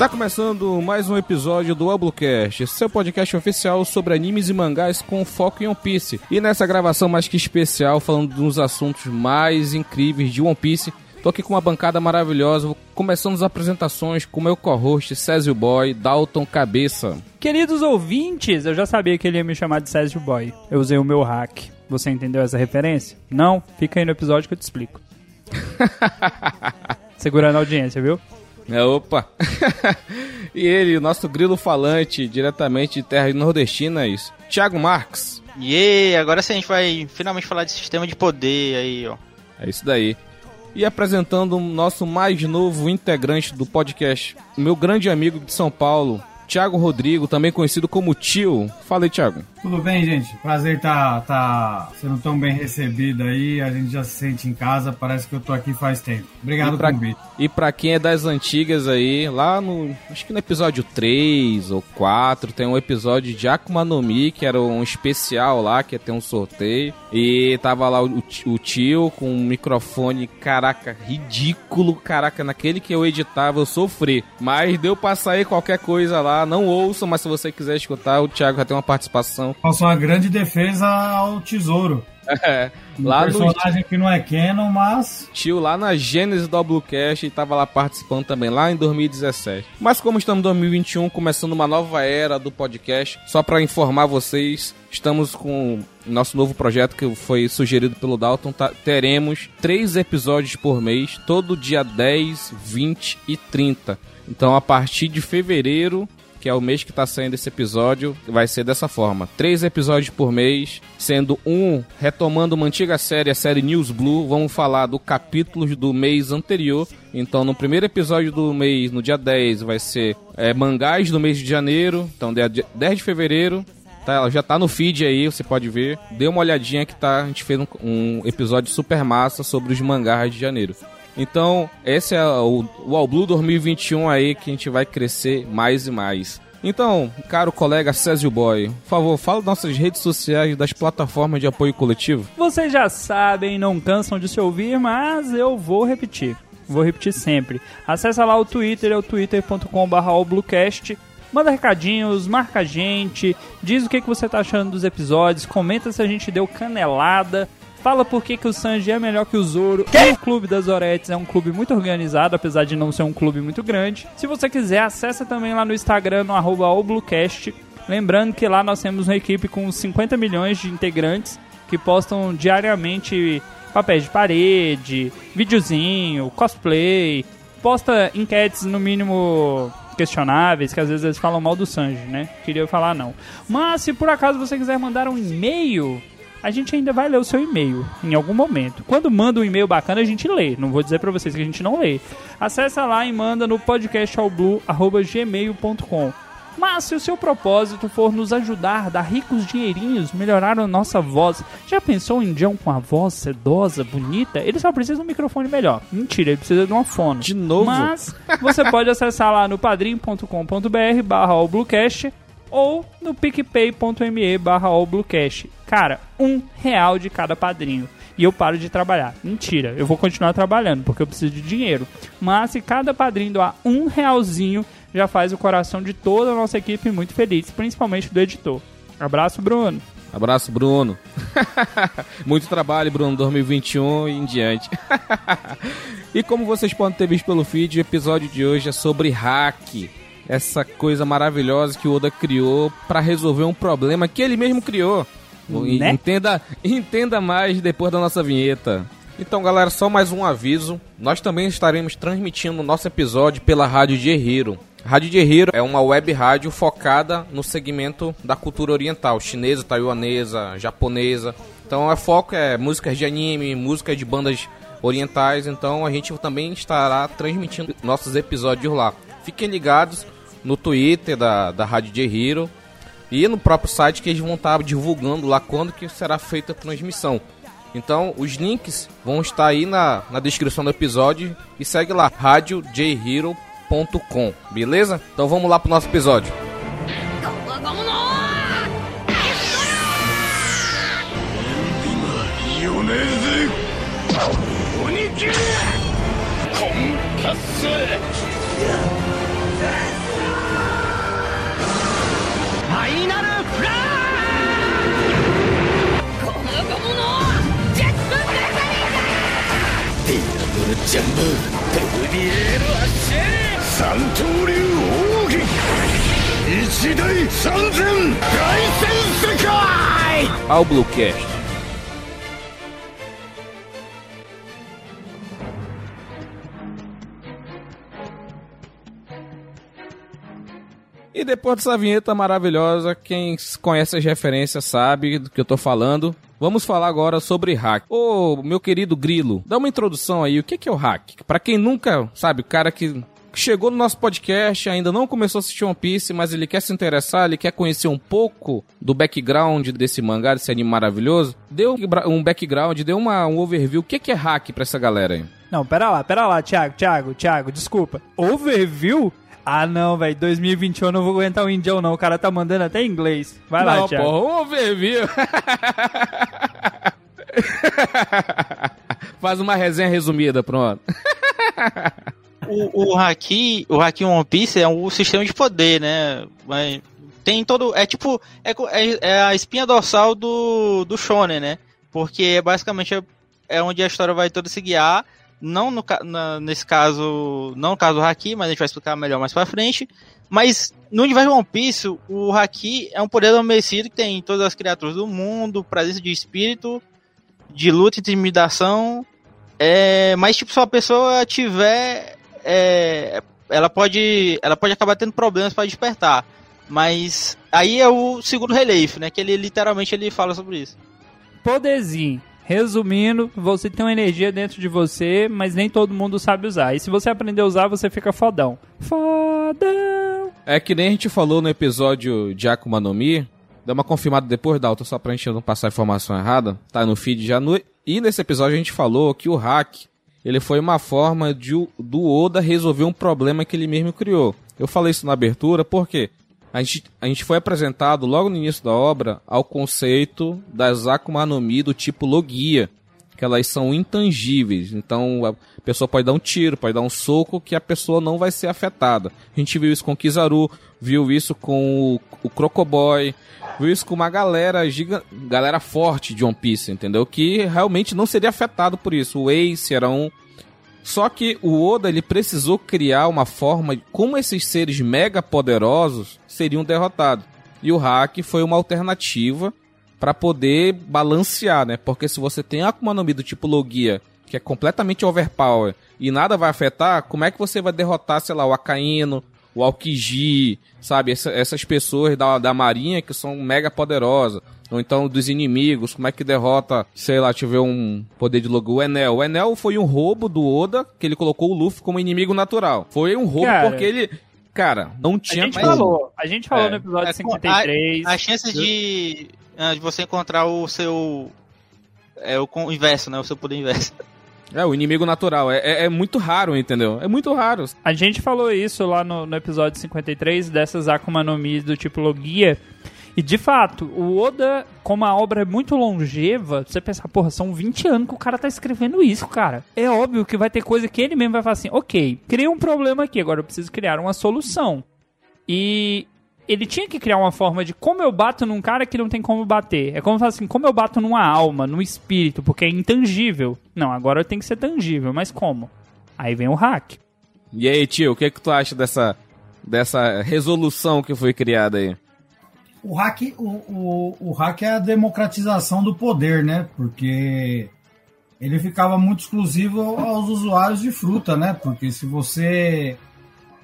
Está começando mais um episódio do Oblocast, seu podcast oficial sobre animes e mangás com foco em One Piece. E nessa gravação mais que especial, falando dos assuntos mais incríveis de One Piece, tô aqui com uma bancada maravilhosa, começando as apresentações com meu co-host Césio Boy, Dalton Cabeça. Queridos ouvintes, eu já sabia que ele ia me chamar de Césio Boy. Eu usei o meu hack. Você entendeu essa referência? Não? Fica aí no episódio que eu te explico. Segurando a audiência, viu? É, opa! e ele, o nosso grilo falante, diretamente de terras nordestinas, Thiago Marques. E yeah, agora sim a gente vai finalmente falar de sistema de poder aí, ó. É isso daí. E apresentando o nosso mais novo integrante do podcast, meu grande amigo de São Paulo, Thiago Rodrigo, também conhecido como Tio. Fala aí, Thiago. Tudo bem, gente? Prazer estar tá, tá sendo tão bem recebido aí. A gente já se sente em casa. Parece que eu tô aqui faz tempo. Obrigado pelo convite. E pra quem é das antigas aí, lá no. Acho que no episódio 3 ou 4, tem um episódio de Akuma no Mi, que era um especial lá, que ia ter um sorteio. E tava lá o, o tio com um microfone, caraca, ridículo. Caraca, naquele que eu editava eu sofri. Mas deu pra sair qualquer coisa lá. Não ouçam, mas se você quiser escutar, o Thiago já tem uma participação Passou uma grande defesa ao tesouro. É, um lá personagem no... que não é canon, mas. Tio lá na Gênesis do Bluecast e tava lá participando também, lá em 2017. Mas como estamos em 2021, começando uma nova era do podcast, só para informar vocês, estamos com nosso novo projeto que foi sugerido pelo Dalton. Tá, teremos três episódios por mês, todo dia 10, 20 e 30. Então, a partir de fevereiro, que é o mês que está saindo esse episódio, vai ser dessa forma: três episódios por mês, sendo um retomando uma antiga série, a série News Blue. Vamos falar do capítulos do mês anterior. Então, no primeiro episódio do mês, no dia 10, vai ser é, mangás do mês de janeiro. Então, dia 10 de fevereiro, Tá, já tá no feed aí, você pode ver. Dê uma olhadinha que tá, a gente fez um, um episódio super massa sobre os mangás de janeiro. Então, esse é o, o Blue 2021 aí que a gente vai crescer mais e mais. Então, caro colega Césio Boy, por favor, fala nossas redes sociais das plataformas de apoio coletivo. Vocês já sabem, não cansam de se ouvir, mas eu vou repetir. Vou repetir sempre. Acesse lá o Twitter, é o twitter.com.br Manda recadinhos, marca a gente, diz o que, que você tá achando dos episódios, comenta se a gente deu canelada, Fala por que, que o Sanji é melhor que o Zoro. Que? O Clube das Oretes é um clube muito organizado, apesar de não ser um clube muito grande. Se você quiser, acessa também lá no Instagram, no arroba Oblucast. Lembrando que lá nós temos uma equipe com 50 milhões de integrantes que postam diariamente papéis de parede, videozinho, cosplay, posta enquetes no mínimo questionáveis, que às vezes eles falam mal do Sanji, né? Queria falar não. Mas se por acaso você quiser mandar um e-mail a gente ainda vai ler o seu e-mail em algum momento. Quando manda um e-mail bacana, a gente lê. Não vou dizer para vocês que a gente não lê. Acesse lá e manda no podcastalblue@gmail.com. Mas se o seu propósito for nos ajudar, dar ricos dinheirinhos, melhorar a nossa voz, já pensou em John com a voz sedosa, bonita? Ele só precisa de um microfone melhor. Mentira, ele precisa de uma fono. De novo? Mas você pode acessar lá no padrim.com.br barra ou no picpay.me barra Cara, um real de cada padrinho. E eu paro de trabalhar. Mentira, eu vou continuar trabalhando porque eu preciso de dinheiro. Mas se cada padrinho doar um realzinho, já faz o coração de toda a nossa equipe muito feliz, principalmente do editor. Abraço, Bruno. Abraço, Bruno. Muito trabalho, Bruno, 2021 e em diante. e como vocês podem ter visto pelo feed, o episódio de hoje é sobre hack essa coisa maravilhosa que o Oda criou para resolver um problema que ele mesmo criou. Né? Entenda, entenda mais depois da nossa vinheta. Então, galera, só mais um aviso. Nós também estaremos transmitindo o nosso episódio pela Rádio de Hero. Rádio de Hero é uma web rádio focada no segmento da cultura oriental, chinesa, taiwanesa, japonesa. Então, é foco é músicas de anime, músicas de bandas orientais. Então, a gente também estará transmitindo nossos episódios lá. Fiquem ligados no Twitter da, da Rádio Hero e no próprio site que eles vão estar divulgando lá quando que será feita a transmissão. Então, os links vão estar aí na, na descrição do episódio e segue lá, radiojhero.com, beleza? Então vamos lá pro nosso episódio. っちゃんのテルビエールアッシェ三刀流奥義一大三千凱旋世界 Ao Bluecast. E depois dessa vinheta maravilhosa, quem conhece as referências sabe do que eu tô falando. Vamos falar agora sobre hack. Ô, meu querido Grilo, dá uma introdução aí. O que é o hack? Pra quem nunca, sabe, o cara que chegou no nosso podcast, ainda não começou a assistir One Piece, mas ele quer se interessar, ele quer conhecer um pouco do background desse mangá, desse anime maravilhoso. Deu um background, deu uma, um overview. O que que é hack pra essa galera aí? Não, pera lá, pera lá, Thiago, Thiago, Thiago, desculpa. Overview? Ah, não, velho, 2021 eu não vou aguentar o indião, não. O cara tá mandando até em inglês. Vai lá, não, Thiago. porra, um overview. Faz uma resenha resumida, pronto. O, o Haki, o Haki One Piece é um sistema de poder, né? Mas tem todo. É tipo. É, é, é a espinha dorsal do, do Shonen, né? Porque basicamente é, é onde a história vai toda se guiar. Não no, na- nesse caso. Não no caso do Haki, mas a gente vai explicar melhor mais pra frente. Mas no universo One Piece, o Haki é um poder adormecido que tem em todas as criaturas do mundo, presença de espírito, de luta e intimidação. É, mas tipo, se a pessoa tiver. é, ela pode. Ela pode acabar tendo problemas para despertar. Mas aí é o segundo relief, né? Que ele literalmente ele fala sobre isso. Poderzinho. Resumindo, você tem uma energia dentro de você, mas nem todo mundo sabe usar. E se você aprender a usar, você fica fodão. Fodão! É que nem a gente falou no episódio de Akuma no Mi. Dá uma confirmada depois, Dalton, só pra gente não passar a informação errada. Tá no feed já. No... E nesse episódio a gente falou que o hack, ele foi uma forma de, do Oda resolver um problema que ele mesmo criou. Eu falei isso na abertura porque a gente, a gente foi apresentado logo no início da obra ao conceito das Akuma no Mi do tipo Logia. Que elas são intangíveis. Então a pessoa pode dar um tiro, pode dar um soco que a pessoa não vai ser afetada. A gente viu isso com o Kizaru, viu isso com o, o Crocoboy, viu isso com uma galera giga, galera forte de One Piece, entendeu? Que realmente não seria afetado por isso. O Ace era um. Só que o Oda ele precisou criar uma forma de como esses seres mega poderosos seriam derrotados. E o hack foi uma alternativa para poder balancear, né? Porque se você tem Akuma no Mi do tipo Logia, que é completamente overpower e nada vai afetar, como é que você vai derrotar, sei lá, o Akaino, o Aokiji, sabe? Essa- essas pessoas da, da marinha que são mega poderosas. Ou então dos inimigos, como é que derrota, sei lá, tiver um poder de logo. O Enel. O Enel foi um roubo do Oda, que ele colocou o Luffy como inimigo natural. Foi um roubo Cara, porque ele. Cara, não A tinha gente como. falou, a gente falou É. no episódio É, com- 53. A chance de, ah, de você encontrar o seu. É o inverso, né? O seu poder inverso. É, o inimigo natural. É, é, é muito raro, entendeu? É muito raro. A gente falou isso lá no, no episódio 53 dessas Akuma no Mi do tipo Logia. E de fato, o Oda, como a obra é muito longeva, você pensa, porra, são 20 anos que o cara tá escrevendo isso, cara. É óbvio que vai ter coisa que ele mesmo vai falar assim: ok, criei um problema aqui, agora eu preciso criar uma solução. E ele tinha que criar uma forma de como eu bato num cara que não tem como bater. É como falar assim, como eu bato numa alma, num espírito, porque é intangível. Não, agora tem que ser tangível, mas como? Aí vem o hack. E aí, tio, o que, que tu acha dessa, dessa resolução que foi criada aí? O hack, o, o, o hack é a democratização do poder, né? Porque ele ficava muito exclusivo aos usuários de fruta, né? Porque se você.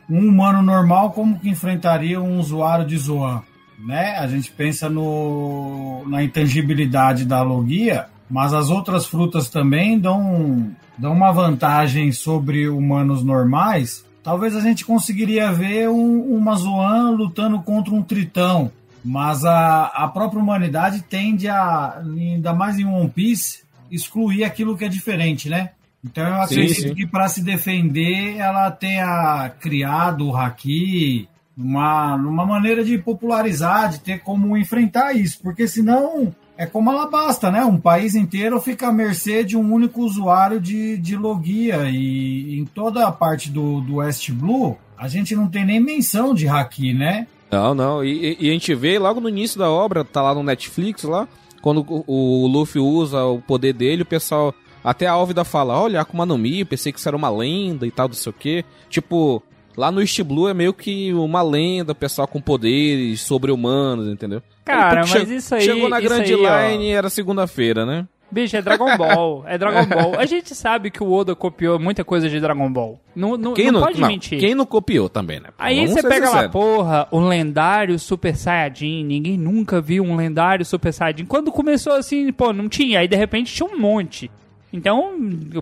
Um humano normal, como que enfrentaria um usuário de Zoan? Né? A gente pensa no, na intangibilidade da logia, mas as outras frutas também dão, dão uma vantagem sobre humanos normais. Talvez a gente conseguiria ver um, uma Zoan lutando contra um tritão, mas a, a própria humanidade tende a, ainda mais em One Piece, excluir aquilo que é diferente, né? Então eu acredito sim. que para se defender ela tenha criado o Haki uma, uma maneira de popularizar, de ter como enfrentar isso, porque senão é como ela basta, né? Um país inteiro fica à mercê de um único usuário de, de logia e em toda a parte do, do West Blue a gente não tem nem menção de Haki, né? Não, não. E, e a gente vê logo no início da obra, tá lá no Netflix lá, quando o, o Luffy usa o poder dele, o pessoal. Até a Álvida fala, olha, Akuma no Mi, pensei que isso era uma lenda e tal, não sei o quê. Tipo, Lá no East Blue é meio que uma lenda, pessoal com poderes sobre-humanos, entendeu? Cara, Aí, mas che- isso aí- Chegou na Grand aí, ó. Line e era segunda-feira, né? Bicho, é Dragon Ball. É Dragon Ball. A gente sabe que o Oda copiou muita coisa de Dragon Ball. Não, não, Quem não não, pode não, mentir. Quem não copiou também, né? Aí você pega lá, porra, o lendário Super Saiyajin. Ninguém nunca viu um lendário Super Saiyajin. Quando começou assim, pô, não tinha. Aí de repente tinha um monte. Então,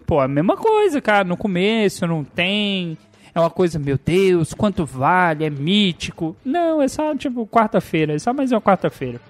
pô, a mesma coisa, cara. No começo não tem. É uma coisa, meu Deus, quanto vale? É mítico. Não, é só tipo quarta-feira. É só mais uma quarta-feira.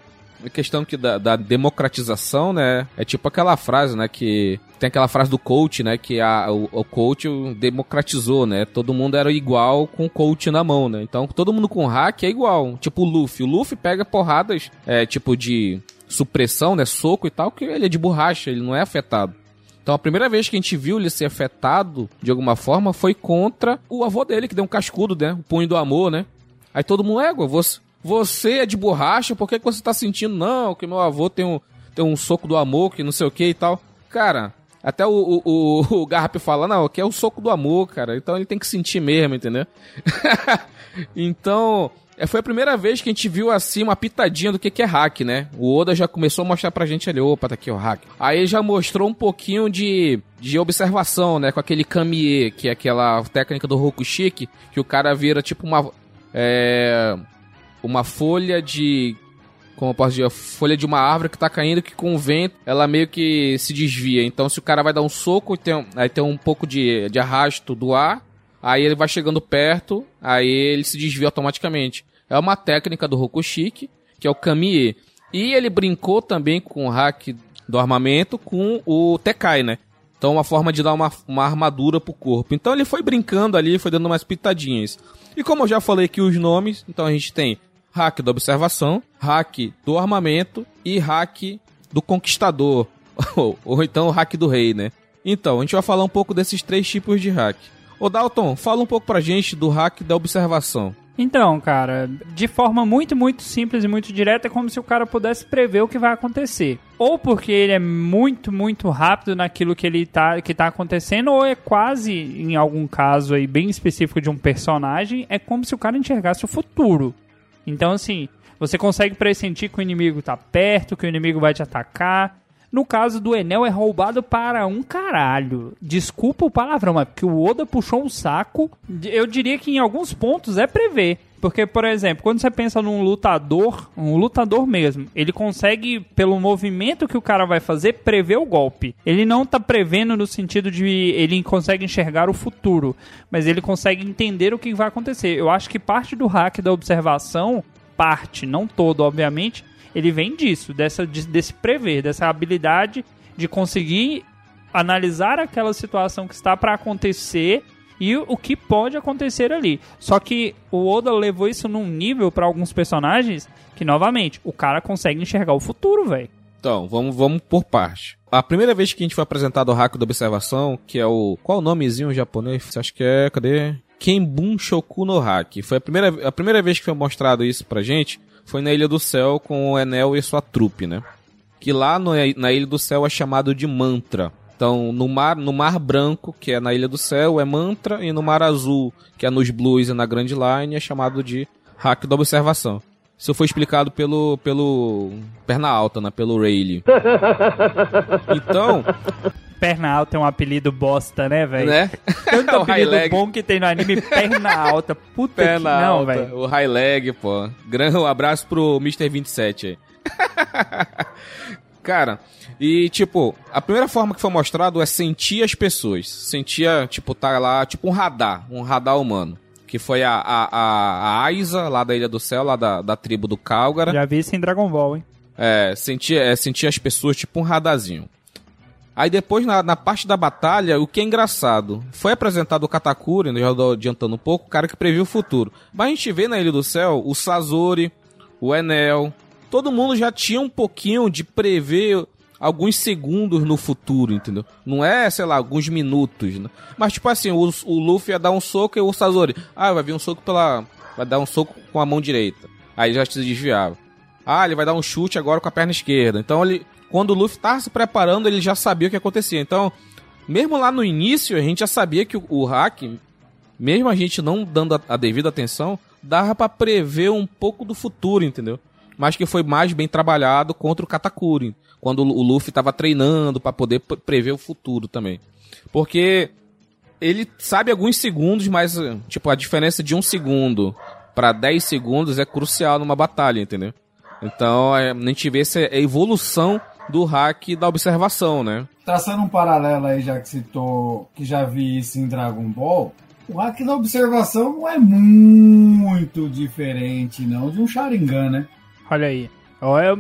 A questão que da, da democratização, né? É tipo aquela frase, né? Que tem aquela frase do coach, né? Que a, o, o coach democratizou, né? Todo mundo era igual com o coach na mão, né? Então todo mundo com hack é igual. Tipo o Luffy. O Luffy pega porradas, é, tipo de supressão, né? Soco e tal, que ele é de borracha, ele não é afetado. Então a primeira vez que a gente viu ele ser afetado de alguma forma foi contra o avô dele, que deu um cascudo, né? O punho do amor, né? Aí todo mundo, égua, você, você é de borracha, por que, que você tá sentindo? Não, que meu avô tem um, tem um soco do amor, que não sei o que e tal. Cara, até o, o, o, o Garp fala, não, que é o soco do amor, cara. Então ele tem que sentir mesmo, entendeu? então, é, foi a primeira vez que a gente viu assim uma pitadinha do que, que é hack, né? O Oda já começou a mostrar pra gente ali, opa, tá aqui o hack. Aí já mostrou um pouquinho de, de observação, né? Com aquele Kamiê, que é aquela técnica do Rokushiki, que o cara vira tipo uma. É, uma folha de. Como eu posso dizer? Folha de uma árvore que tá caindo, que com o vento ela meio que se desvia. Então, se o cara vai dar um soco, tem, aí tem um pouco de, de arrasto do ar, aí ele vai chegando perto, aí ele se desvia automaticamente. É uma técnica do Rokushiki, que é o Kamiê. E ele brincou também com o hack do armamento com o Tekai, né? Então, uma forma de dar uma, uma armadura pro corpo. Então, ele foi brincando ali, foi dando umas pitadinhas. E como eu já falei aqui os nomes, então a gente tem hack da observação, hack do armamento e hack do conquistador. ou, então o hack do rei, né? Então, a gente vai falar um pouco desses três tipos de hack. Ô Dalton, fala um pouco pra gente do hack da observação. Então, cara, de forma muito, muito simples e muito direta, é como se o cara pudesse prever o que vai acontecer. Ou porque ele é muito, muito rápido naquilo que ele tá, que tá acontecendo, ou é quase, em algum caso aí bem específico de um personagem, é como se o cara enxergasse o futuro. Então, assim, você consegue pressentir que o inimigo tá perto, que o inimigo vai te atacar. No caso do Enel, é roubado para um caralho. Desculpa o palavrão, mas porque o Oda puxou um saco. Eu diria que em alguns pontos é prever. Porque, por exemplo, quando você pensa num lutador, um lutador mesmo, ele consegue, pelo movimento que o cara vai fazer, prever o golpe. Ele não tá prevendo no sentido de ele consegue enxergar o futuro, mas ele consegue entender o que vai acontecer. Eu acho que parte do hack da observação, parte, não todo, obviamente, ele vem disso, dessa, de- desse prever, dessa habilidade de conseguir analisar aquela situação que está para acontecer e o que pode acontecer ali. Só que o Oda levou isso num nível para alguns personagens que, novamente, o cara consegue enxergar o futuro, velho. Então, vamos, vamos por parte. A primeira vez que a gente foi apresentado o hack da observação, que é o. Qual o nomezinho japonês? Acho que é. Cadê? Kenbun Shoku no Hack. Foi a primeira, a primeira vez que foi mostrado isso pra gente. Foi na Ilha do Céu com o Enel e sua trupe, né? Que lá no- na Ilha do Céu é chamado de mantra. Então, no mar, no mar branco, que é na Ilha do Céu, é mantra, e no mar azul, que é nos blues e na Grand Line, é chamado de hack da observação. Isso foi explicado pelo, pelo Perna Alta, né? Pelo Rayleigh. Então, Perna alta é um apelido bosta, né, velho? né? Tanto O high apelido leg. bom que tem no anime, perna alta. Puta que Perna não, alta, velho. o high leg, pô. Gran, um abraço pro Mr. 27 aí. Cara, e tipo, a primeira forma que foi mostrado é sentir as pessoas. Sentia, tipo, tá lá, tipo um radar, um radar humano. Que foi a, a, a, a Aiza, lá da Ilha do Céu, lá da, da tribo do Calgara. Já vi isso em Dragon Ball, hein? É, sentia, é, sentia as pessoas tipo um radarzinho. Aí depois, na, na parte da batalha, o que é engraçado, foi apresentado o Katakuri, né, já adiantando um pouco, o cara que previu o futuro. Mas a gente vê na Ilha do Céu o Sazori, o Enel, todo mundo já tinha um pouquinho de prever alguns segundos no futuro, entendeu? Não é, sei lá, alguns minutos, né? Mas tipo assim, o, o Luffy ia dar um soco e o Sazori, ah, vai vir um soco pela... vai dar um soco com a mão direita. Aí já se desviava. Ah, ele vai dar um chute agora com a perna esquerda. Então ele, quando o Luffy tava se preparando, ele já sabia o que acontecia. Então, mesmo lá no início, a gente já sabia que o, o hack mesmo a gente não dando a, a devida atenção, dava para prever um pouco do futuro, entendeu? Mas que foi mais bem trabalhado contra o Katakuri, quando o Luffy estava treinando para poder prever o futuro também. Porque ele sabe alguns segundos, mas tipo a diferença de um segundo para 10 segundos é crucial numa batalha, entendeu? Então é, a gente vê essa evolução do hack da observação, né? Traçando um paralelo aí, já que citou que já vi isso em Dragon Ball, o hack da observação não é muito diferente, não, de um Sharingan, né? Olha aí.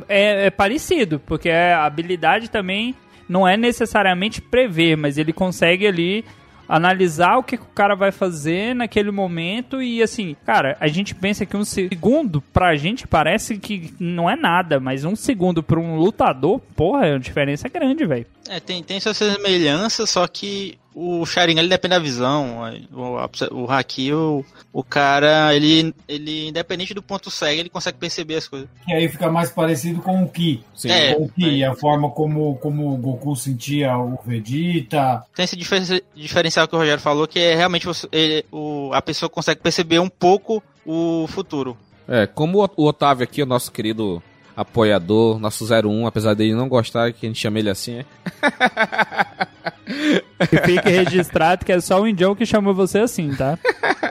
É, é, é parecido, porque a habilidade também não é necessariamente prever, mas ele consegue ali analisar o que, o cara vai fazer naquele momento e assim, cara, a gente pensa que um segundo pra gente parece que não é nada, mas um segundo pra um lutador, porra, a diferença é grande, velho. É, tem, tem suas semelhanças, só que o Sharingan ele depende da visão, o, o Haki, o, o cara, ele, ele, independente do ponto cego, ele consegue perceber as coisas. E aí fica mais parecido com o Ki. Sim. É, com o Ki, é. a forma como, como o Goku sentia o Vegeta. Tem esse diferencial que o Rogério falou, que é realmente você, ele, o, a pessoa consegue perceber um pouco o futuro. É, como o Otávio aqui, o nosso querido apoiador, nosso 01, apesar dele não gostar que a gente chame ele assim, é. E fique registrado que é só o Indião que chamou você assim, tá?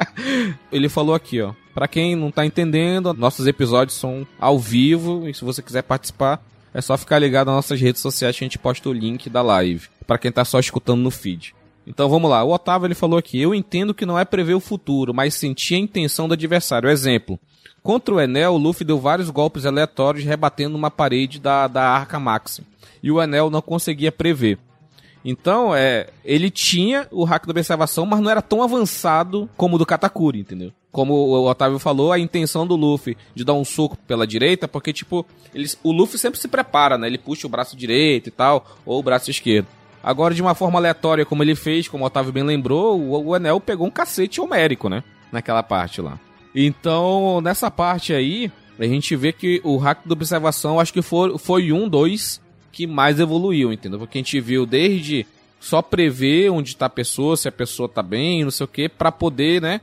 Ele falou aqui, ó. Pra quem não tá entendendo, nossos episódios são ao vivo e se você quiser participar, é só ficar ligado nas nossas redes sociais que a gente posta o link da live. para quem tá só escutando no feed. Então vamos lá, o Otávio ele falou aqui: Eu entendo que não é prever o futuro, mas sentir a intenção do adversário. Exemplo: Contra o Enel, o Luffy deu vários golpes aleatórios rebatendo uma parede da, da Arca Maxim. E o Enel não conseguia prever. Então, é, ele tinha o hack da observação, mas não era tão avançado como o do Katakuri, entendeu? Como o Otávio falou, a intenção do Luffy de dar um soco pela direita, porque, tipo, eles, o Luffy sempre se prepara, né? Ele puxa o braço direito e tal, ou o braço esquerdo. Agora, de uma forma aleatória, como ele fez, como o Otávio bem lembrou, o, o Enel pegou um cacete homérico, né? Naquela parte lá. Então, nessa parte aí, a gente vê que o hack da observação, acho que foi, foi um, dois que mais evoluiu, entendeu? Porque a gente viu desde só prever onde está a pessoa, se a pessoa tá bem, não sei o que, para poder, né,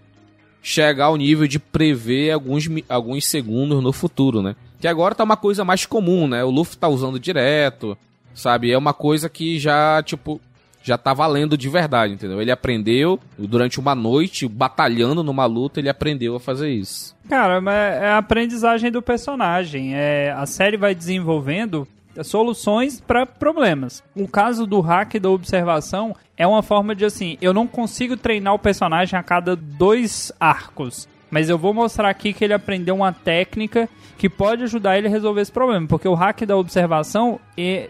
chegar ao nível de prever alguns, alguns segundos no futuro, né? Que agora tá uma coisa mais comum, né? O Luffy tá usando direto, sabe? É uma coisa que já, tipo, já tá valendo de verdade, entendeu? Ele aprendeu durante uma noite, batalhando numa luta, ele aprendeu a fazer isso. Cara, é a aprendizagem do personagem. É, a série vai desenvolvendo soluções para problemas. O caso do hack da observação é uma forma de assim, eu não consigo treinar o personagem a cada dois arcos. Mas eu vou mostrar aqui que ele aprendeu uma técnica que pode ajudar ele a resolver esse problema. Porque o hack da observação,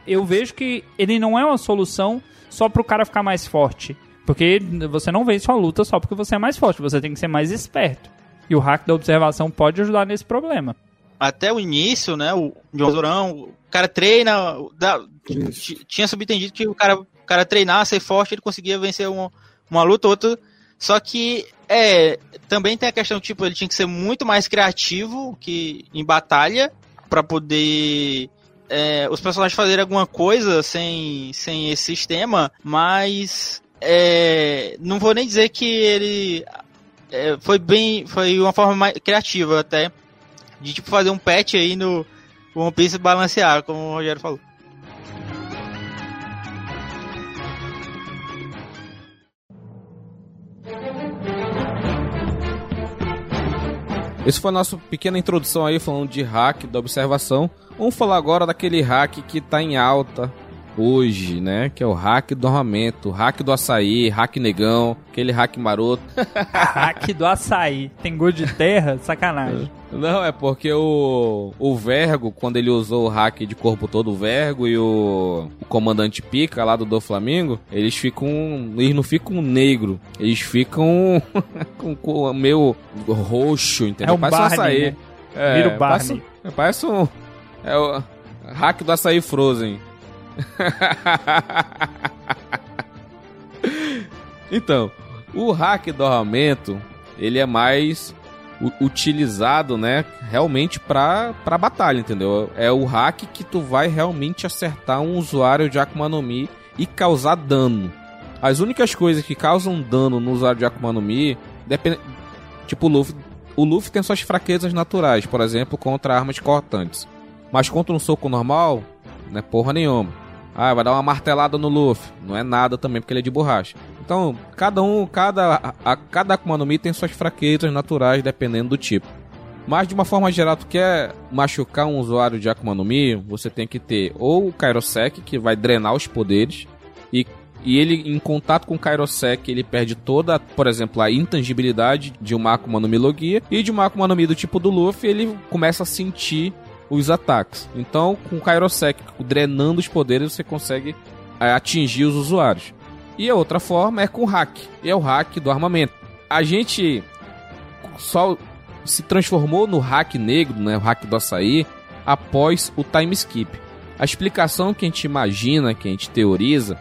eu vejo que ele não é uma solução só pro cara ficar mais forte. Porque você não vence uma luta só porque você é mais forte, você tem que ser mais esperto. E o hack da observação pode ajudar nesse problema. Até o início, né, o John Zorão, o cara treina, dá, tinha subentendido que o cara, o cara treinar, ser forte, ele conseguia vencer uma, uma luta ou outra. Só que é, também tem a questão, tipo, ele tinha que ser muito mais criativo que em batalha para poder é, os personagens fazerem alguma coisa sem, sem esse sistema, mas é, não vou nem dizer que ele é, foi bem, foi uma forma mais criativa até de tipo fazer um patch aí no One Piece balancear, como o Rogério falou. Esse foi a nossa pequena introdução aí falando de hack da observação. Vamos falar agora daquele hack que tá em alta hoje, né? Que é o hack do armamento, hack do açaí, hack negão, aquele hack maroto. hack do açaí. Tem gosto de terra? Sacanagem. Não, é porque o, o Vergo, quando ele usou o hack de corpo todo, o Vergo e o, o comandante Pica lá do do Flamengo, eles ficam. Eles não ficam negro, eles ficam com, com meio roxo, entendeu? É um parece Barney, um açaí. Né? É, Vira o Barney. Parece, parece um. É o hack do açaí Frozen. então, o hack do armamento, ele é mais utilizado, né, realmente para para batalha, entendeu? É o hack que tu vai realmente acertar um usuário de Akuma no Mi e causar dano. As únicas coisas que causam dano no usuário de Akuma no Mi depende, tipo o Luffy, o Luffy tem suas fraquezas naturais, por exemplo, contra armas cortantes. Mas contra um soco normal, não é porra nenhuma. Ah, vai dar uma martelada no Luffy. Não é nada também, porque ele é de borracha. Então, cada um, cada, a, a, cada Akuma no Mi tem suas fraquezas naturais, dependendo do tipo. Mas, de uma forma geral, tu quer machucar um usuário de Akuma no Mi, você tem que ter ou o Kairosek, que vai drenar os poderes, e, e ele, em contato com o Kairosek, ele perde toda, por exemplo, a intangibilidade de uma Akuma no Mi Logia, e de uma Akuma no Mi do tipo do Luffy, ele começa a sentir os ataques. Então, com o Kairosek drenando os poderes, você consegue é, atingir os usuários. E a outra forma é com hack, e é o hack do armamento. A gente só se transformou no hack negro, né, o hack do açaí, após o time skip. A explicação que a gente imagina, que a gente teoriza,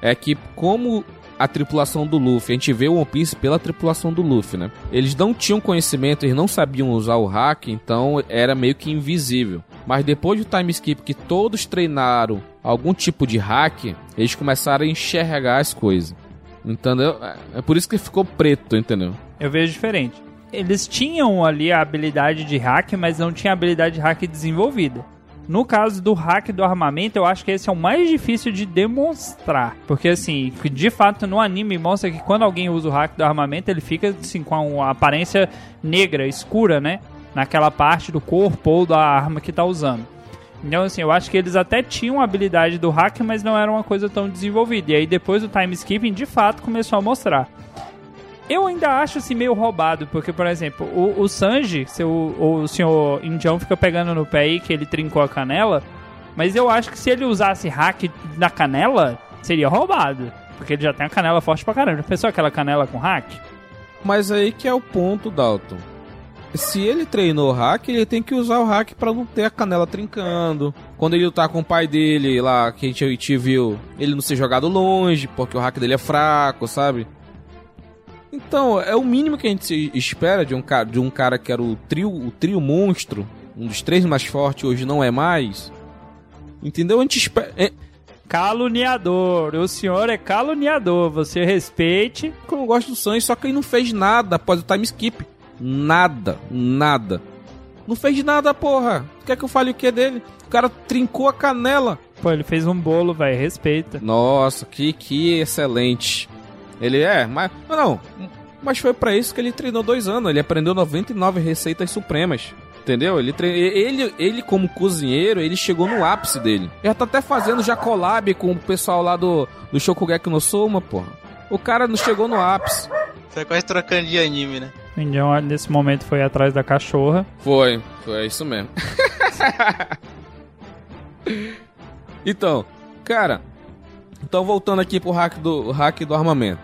é que como a tripulação do Luffy. A gente vê o One Piece pela tripulação do Luffy, né? Eles não tinham conhecimento, eles não sabiam usar o hack, então era meio que invisível. Mas depois do time skip que todos treinaram algum tipo de hack, eles começaram a enxergar as coisas. Entendeu? É por isso que ficou preto, entendeu? Eu vejo diferente. Eles tinham ali a habilidade de hack, mas não tinha a habilidade de hack desenvolvida. No caso do hack do armamento, eu acho que esse é o mais difícil de demonstrar. Porque, assim, de fato, no anime mostra que quando alguém usa o hack do armamento, ele fica, assim, com a aparência negra, escura, né? Naquela parte do corpo ou da arma que tá usando. Então, assim, eu acho que eles até tinham a habilidade do hack, mas não era uma coisa tão desenvolvida. E aí, depois do time skipping, de fato, começou a mostrar. Eu ainda acho assim meio roubado, porque, por exemplo, o, o Sanji, seu, o senhor Indião fica pegando no pé aí que ele trincou a canela, mas eu acho que se ele usasse hack na canela, seria roubado. Porque ele já tem a canela forte pra caramba. Já pensou aquela canela com hack? Mas aí que é o ponto, Dalton. Se ele treinou hack, ele tem que usar o hack para não ter a canela trincando. Quando ele lutar com o pai dele lá, que a gente viu, ele não ser jogado longe, porque o hack dele é fraco, sabe? Então, é o mínimo que a gente espera de um cara, de um cara que era o trio, o trio monstro, um dos três mais fortes, hoje não é mais. Entendeu? A gente espera. É... Caluniador, o senhor é caluniador, você respeite. Eu não gosto do Sanji, só que ele não fez nada após o time skip. Nada, nada. Não fez nada, porra. Quer que eu fale o que dele? O cara trincou a canela. Pô, ele fez um bolo, velho, respeita. Nossa, que, que excelente. Ele é, mas. Não, mas foi para isso que ele treinou dois anos. Ele aprendeu 99 receitas supremas. Entendeu? Ele, ele, ele, como cozinheiro, ele chegou no ápice dele. Já tá até fazendo já collab com o pessoal lá do, do Shokugeki no Soma, porra. O cara não chegou no ápice. Você tá quase trocando de anime, né? O Indião, nesse momento, foi atrás da cachorra. Foi, foi isso mesmo. então, cara, então voltando aqui pro hack do, hack do armamento.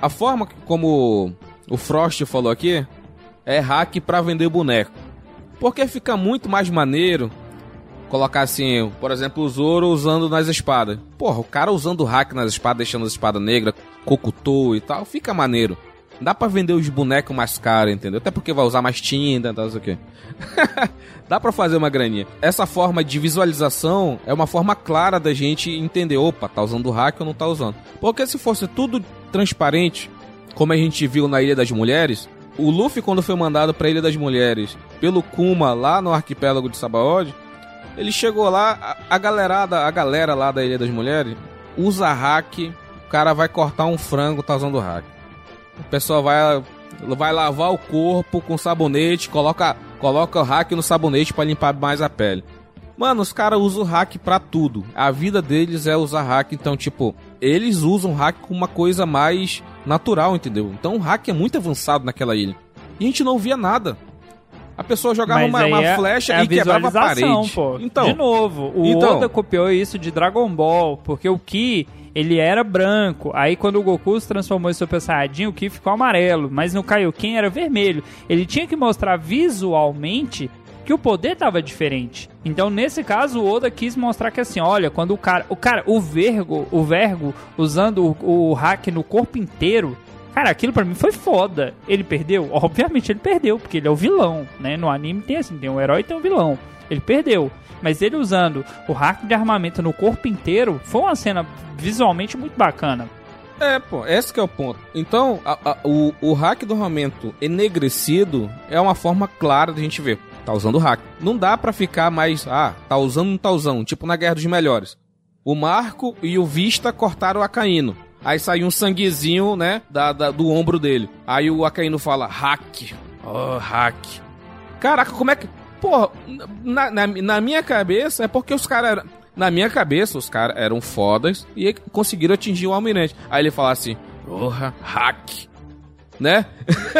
A forma como o Frost falou aqui é hack para vender boneco. Porque fica muito mais maneiro colocar assim, por exemplo, o Zoro usando nas espadas. Porra, o cara usando hack nas espadas, deixando as espadas negras, Kokutou e tal, fica maneiro. Dá pra vender os bonecos mais caros, entendeu? Até porque vai usar mais tinta, tal, não sei o quê. Dá pra fazer uma graninha. Essa forma de visualização é uma forma clara da gente entender, opa, tá usando hack ou não tá usando. Porque se fosse tudo transparente, como a gente viu na Ilha das Mulheres, o Luffy quando foi mandado pra Ilha das Mulheres pelo Kuma lá no arquipélago de Sabaody, ele chegou lá, a, a galerada, a galera lá da Ilha das Mulheres usa hack, o cara vai cortar um frango, tá usando hack. O pessoal vai, vai lavar o corpo com sabonete, coloca, coloca o hack no sabonete para limpar mais a pele. Mano, os caras usam hack pra tudo. A vida deles é usar hack, então, tipo, eles usam hack como uma coisa mais natural, entendeu? Então o hack é muito avançado naquela ilha. E a gente não via nada. A pessoa jogava uma, uma é, flecha é e quebrava a parede. Pô. Então, de novo, o então, Oda copiou isso de Dragon Ball, porque o Ki ele era branco. Aí quando o Goku se transformou em Super Saiyajin, o Ki ficou amarelo, mas no Kaioken era vermelho. Ele tinha que mostrar visualmente que o poder estava diferente. Então, nesse caso, o Oda quis mostrar que assim, olha, quando o cara, o cara, o Vergo, o Vergo usando o, o hack no corpo inteiro, Cara, aquilo para mim foi foda. Ele perdeu? Obviamente ele perdeu, porque ele é o vilão, né? No anime tem assim, tem um herói e tem um vilão. Ele perdeu. Mas ele usando o hack de armamento no corpo inteiro foi uma cena visualmente muito bacana. É, pô, esse que é o ponto. Então, a- a- o, o hack do armamento enegrecido é uma forma clara de a gente ver. Tá usando o hack. Não dá pra ficar mais, ah, tá usando um usando, tipo na Guerra dos Melhores. O Marco e o Vista cortaram o Acaíno. Aí saiu um sanguezinho, né, da, da- do ombro dele. Aí o Acaíno fala, hack. Oh, hack. Caraca, como é que... Porra, na, na, na minha cabeça é porque os caras... Na minha cabeça, os caras eram fodas e conseguiram atingir o almirante. Aí ele fala assim, porra, hack. Né?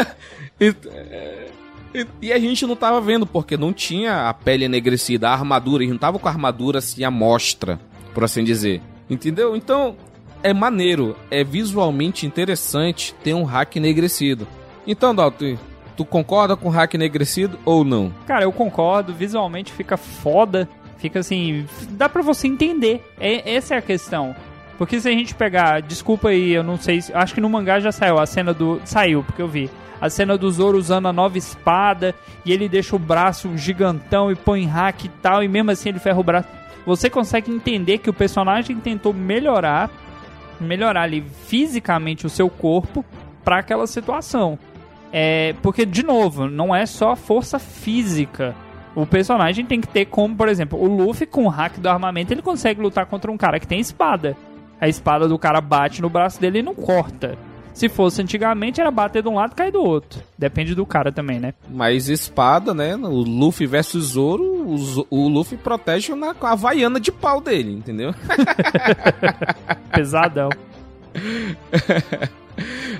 e, é, e- e a gente não tava vendo, porque não tinha a pele enegrecida, a armadura. Gente não tava com a armadura assim, à mostra, por assim dizer. Entendeu? Então, é maneiro, é visualmente interessante ter um hack enegrecido. Então, Dalton, tu concorda com o hack enegrecido ou não? Cara, eu concordo, visualmente fica foda, fica assim, dá pra você entender. É, essa é a questão. Porque se a gente pegar, desculpa aí, eu não sei, se- acho que no mangá já saiu a cena do, saiu, porque eu vi. A cena do Zoro usando a nova espada e ele deixa o braço gigantão e põe hack e tal, e mesmo assim ele ferra o braço. Você consegue entender que o personagem tentou melhorar, melhorar ali fisicamente o seu corpo pra aquela situação. É, porque, de novo, não é só força física. O personagem tem que ter como, por exemplo, o Luffy com o hack do armamento, ele consegue lutar contra um cara que tem espada. A espada do cara bate no braço dele e não corta. Se fosse antigamente, era bater de um lado e cair do outro. Depende do cara também, né? Mas espada, né? O Luffy versus Zoro, o, Luffy protege na, a vaiana de pau dele, entendeu? Pesadão.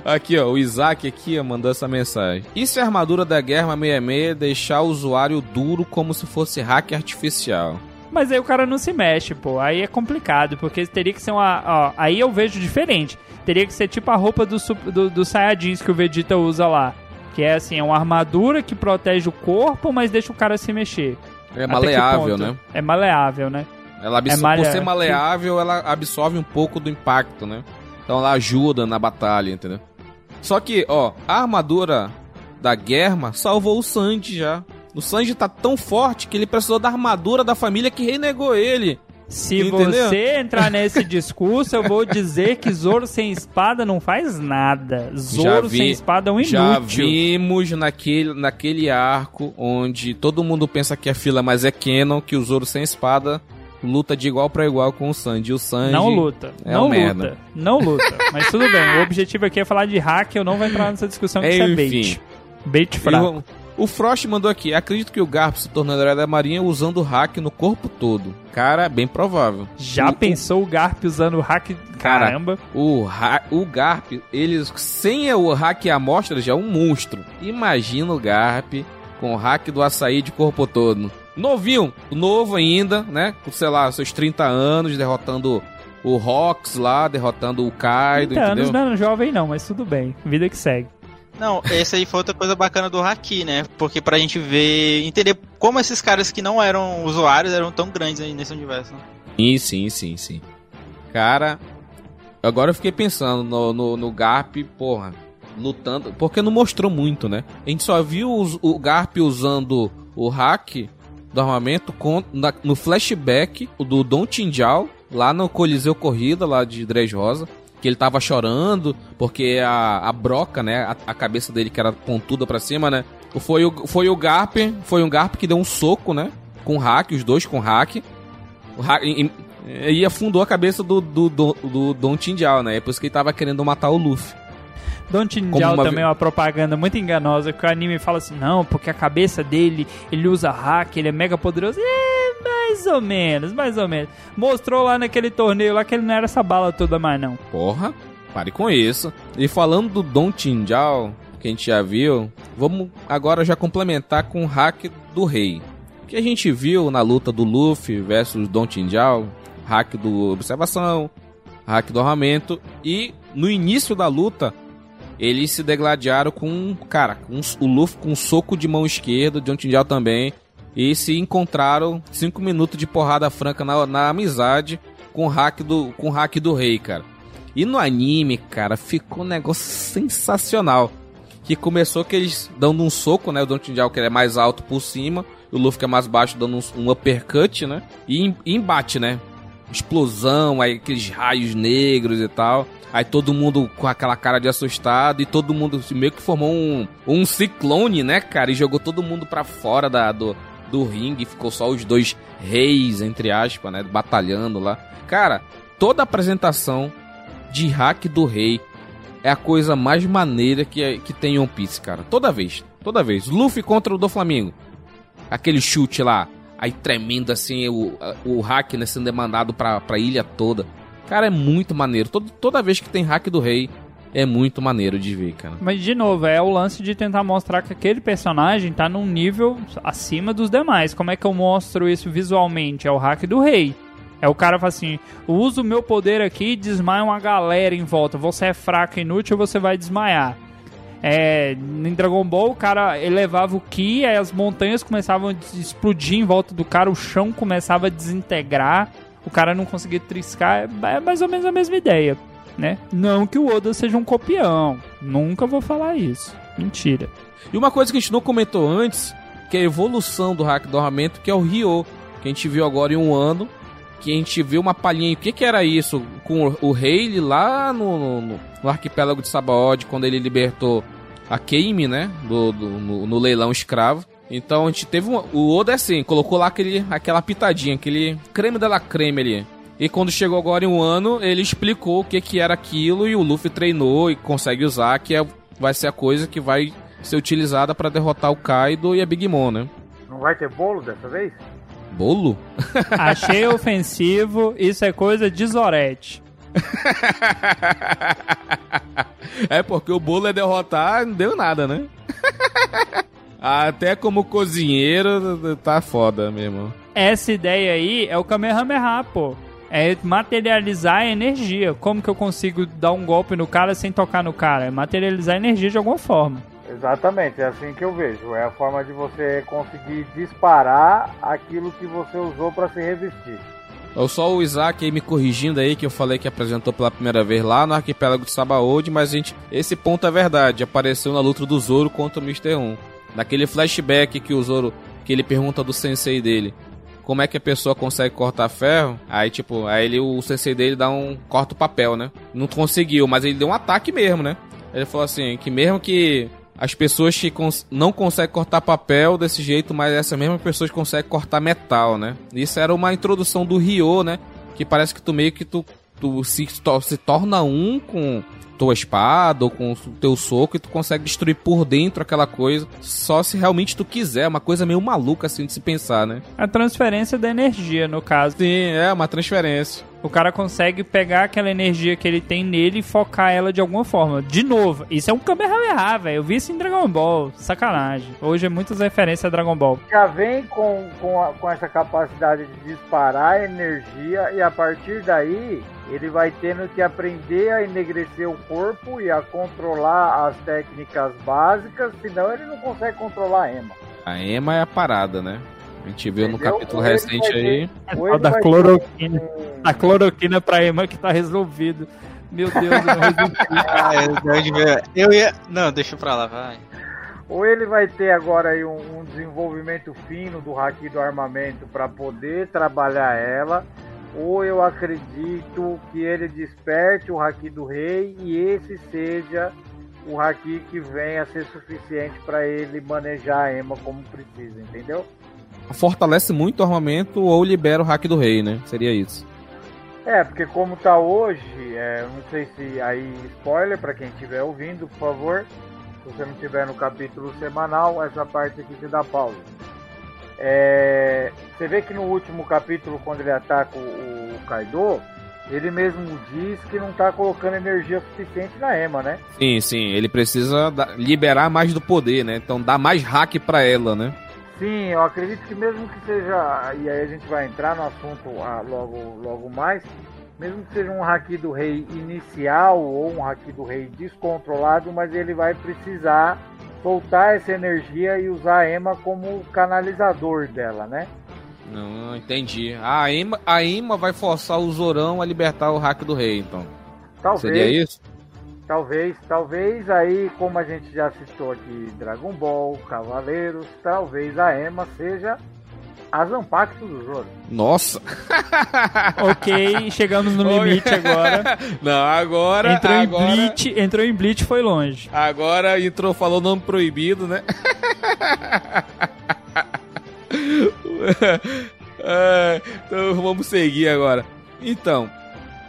Aqui, ó, o Isaac aqui ó, mandou essa mensagem. E se a armadura da Guerra 66 deixar o usuário duro como se fosse hack artificial? Mas aí o cara não se mexe, pô. Aí é complicado, porque teria que ser uma. Ó, aí eu vejo diferente. Teria que ser tipo a roupa do, do, do Saiyajins que o Vegeta usa lá. Que é assim, é uma armadura que protege o corpo, mas deixa o cara se mexer. É maleável, né? É maleável, né? Ela absor- É Por ser maleável, ela absorve um pouco do impacto, né? Então ela ajuda na batalha, entendeu? Só que, ó, a armadura da Germa salvou o Sanji já. O Sanji tá tão forte que ele precisou da armadura da família que renegou ele. Se Entendeu? você entrar nesse discurso, eu vou dizer que Zoro sem espada não faz nada. Zoro vi- sem espada é um Já inútil. vimos naquele, naquele arco onde todo mundo pensa que é fila, mas é canon, que o Zoro sem espada luta de igual pra igual com o Sanji. O Sanji... Não luta. é não luta. merda. Não luta. Mas tudo bem. O objetivo aqui é falar de hack. Eu não vou entrar nessa discussão que isso é bait. Enfim. Bait fraco. O, o Frost mandou aqui. Acredito que o Garp se tornou herói da marinha usando o hack no corpo todo. Cara, bem provável. Já o, pensou o Garp usando o hack? Cara, Caramba. O, ha- o Garp, ele sem o hack e a amostra já é um monstro. Imagina o Garp com o hack do açaí de corpo todo. Novinho, novo ainda, né? Com, sei lá, seus 30 anos, derrotando o Rox lá, derrotando o Kaido, 30 anos entendeu? não é jovem não, mas tudo bem. Vida que segue. Não, essa aí foi outra coisa bacana do Haki, né? Porque pra gente ver, entender como esses caras que não eram usuários eram tão grandes aí nesse universo. né? Sim, sim, sim, sim. Cara, agora eu fiquei pensando no, no, no Garp, porra, lutando. Porque não mostrou muito, né? A gente só viu os- o Garp usando o hack do armamento com, na- no flashback do Don Tinjal, lá no Coliseu Corrida, lá de Dres Rosa. Que ele tava chorando, porque a, a broca, né? A, a cabeça dele que era pontuda pra cima, né? Foi o, foi o Garp, foi um Garp que deu um soco, né? Com hack, os dois com hack. O hack e, e- afundou a cabeça do, do, do, do Don Tinjal, né? É por isso que ele tava querendo matar o Luffy. Don Tinjal uma também é uma propaganda muito enganosa, que o anime fala assim, não, porque a cabeça dele, ele usa hack, ele é mega poderoso. É, mais ou menos, mais ou menos. Mostrou lá naquele torneio lá que ele não era essa bala toda mais não. Porra, pare com isso. E falando do Don Tinjal, que a gente já viu, vamos agora já complementar com o hack do rei. Que a gente viu na luta do Luffy versus Don Tinjal, hack do observação, hack do armamento e no início da luta eles se degladiaram com, cara, o Luffy com um soco de mão esquerda, Don Tinjal também, e se encontraram cinco minutos de porrada franca na, na amizade com o hack do com do rei, cara. E no anime, cara, ficou um negócio sensacional. Que começou que eles dando um soco, né? O Don Tinjal que ele é mais alto por cima, o Luffy que é mais baixo dando um, um uppercut, né? E e embate, né? explosão, aí aqueles raios negros e tal. Aí todo mundo com aquela cara de assustado e todo mundo meio que formou um, um ciclone, né, cara? E jogou todo mundo pra fora da, do, do ringue. Ficou só os dois reis, entre aspas, né? Batalhando lá. Cara, toda apresentação de hack do rei é a coisa mais maneira que, que tem em One Piece, cara. Toda vez. Toda vez. Luffy contra o do Flamengo. Aquele chute lá. Aí tremendo assim, o, o hack né, sendo demandado pra, pra ilha toda. Cara, é muito maneiro. Todo, toda vez que tem hack do rei, é muito maneiro de ver, cara. Mas, de novo, é o lance de tentar mostrar que aquele personagem tá num nível acima dos demais. Como é que eu mostro isso visualmente? É o hack do rei. É o cara fala assim: uso o meu poder aqui e desmaia uma galera em volta. Você é fraco inútil, você vai desmaiar. É, em Dragon Ball, o cara elevava o Ki, aí as montanhas começavam a explodir em volta do cara, o chão começava a desintegrar o cara não conseguir triscar, é mais ou menos a mesma ideia, né? Não que o Oda seja um copião, nunca vou falar isso, mentira. E uma coisa que a gente não comentou antes, que é a evolução do hack do armamento, que é o Ryo, que a gente viu agora em um ano, que a gente viu uma palhinha, o que que era isso? Com o Rei lá no, no, no, arquipélago de Sabaody, quando ele libertou a Keime, né, do, do no, no leilão escravo. Então a gente teve um, o Oda é assim, colocou lá aquele, aquela pitadinha, aquele creme dela creme ali. E quando chegou agora em um ano, ele explicou o que, que era aquilo e o Luffy treinou e consegue usar, que é, vai ser a coisa que vai ser utilizada para derrotar o Kaido e a Big Mom, né? Não vai ter bolo dessa vez? Bolo? Achei ofensivo, isso é coisa de Zorete. é porque o bolo é derrotar, não deu nada, né? Até como cozinheiro, tá foda mesmo. Essa ideia aí é o Kamehameha, pô. É materializar a energia. Como que eu consigo dar um golpe no cara sem tocar no cara? É materializar a energia de alguma forma. Exatamente, é assim que eu vejo. É a forma de você conseguir disparar aquilo que você usou para se resistir. Eu só o Isaac aí me corrigindo aí, que eu falei que apresentou pela primeira vez lá no arquipélago de Sabaody, mas gente, esse ponto é verdade. Apareceu na luta do Zoro contra o Mr. 1. Naquele flashback que o Zoro, que ele pergunta do sensei dele, como é que a pessoa consegue cortar ferro? Aí, tipo, aí ele, o sensei dele dá um corta o papel, né? Não conseguiu, mas ele deu um ataque mesmo, né? Ele falou assim, que mesmo que as pessoas que cons não conseguem cortar papel desse jeito, mas essas mesmas pessoas conseguem cortar metal, né? Isso era uma introdução do Ryo, né? Que parece que tu meio que tu, tu se, se torna um com tua espada ou com o teu soco e tu consegue destruir por dentro aquela coisa, só se realmente tu quiser. É uma coisa meio maluca assim de se pensar, né? A transferência da energia, no caso. Sim, é uma transferência. O cara consegue pegar aquela energia que ele tem nele e focar ela de alguma forma. De novo, isso é um Kamehameha, velho. Eu vi isso em Dragon Ball. Sacanagem. Hoje é muitas referências a Dragon Ball. Já vem com, com, a, com essa capacidade de disparar energia e a partir daí ele vai tendo que aprender a enegrecer o corpo e a controlar as técnicas básicas, senão ele não consegue controlar a Ema. A Ema é a parada, né? A gente viu Entendeu? no capítulo recente aí. A da cloroquina. Ter... A cloroquina pra Ema que tá resolvido. Meu Deus, eu ah, eu, eu ia. Não, deixa pra lá, vai. Ou ele vai ter agora aí um, um desenvolvimento fino do haki do armamento para poder trabalhar ela, ou eu acredito que ele desperte o haki do rei e esse seja o haki que venha a ser suficiente para ele manejar a Ema como precisa, entendeu? fortalece muito o armamento ou libera o hack do rei, né? Seria isso. É, porque como tá hoje, é, não sei se aí spoiler para quem estiver ouvindo, por favor. Se você não tiver no capítulo semanal, essa parte aqui se dá pausa. É, você vê que no último capítulo, quando ele ataca o, o Kaido, ele mesmo diz que não tá colocando energia suficiente na Ema, né? Sim, sim, ele precisa liberar mais do poder, né? Então dá mais hack para ela, né? Sim, eu acredito que mesmo que seja, e aí a gente vai entrar no assunto ah, logo, logo mais, mesmo que seja um haki do rei inicial ou um haki do rei descontrolado, mas ele vai precisar soltar essa energia e usar a Ema como canalizador dela, né? Não, entendi. A Ema, a Ema vai forçar o Zorão a libertar o hack do rei, então. Talvez. Seria isso? Talvez, talvez aí, como a gente já citou aqui, Dragon Ball, Cavaleiros, talvez a Ema seja A Zanpakuto do Zoro. Nossa. Ok, chegamos no limite agora. Não, agora. Entrou em agora, Bleach, entrou em Bleach foi longe. Agora entrou, falou nome proibido, né? É, então vamos seguir agora. Então,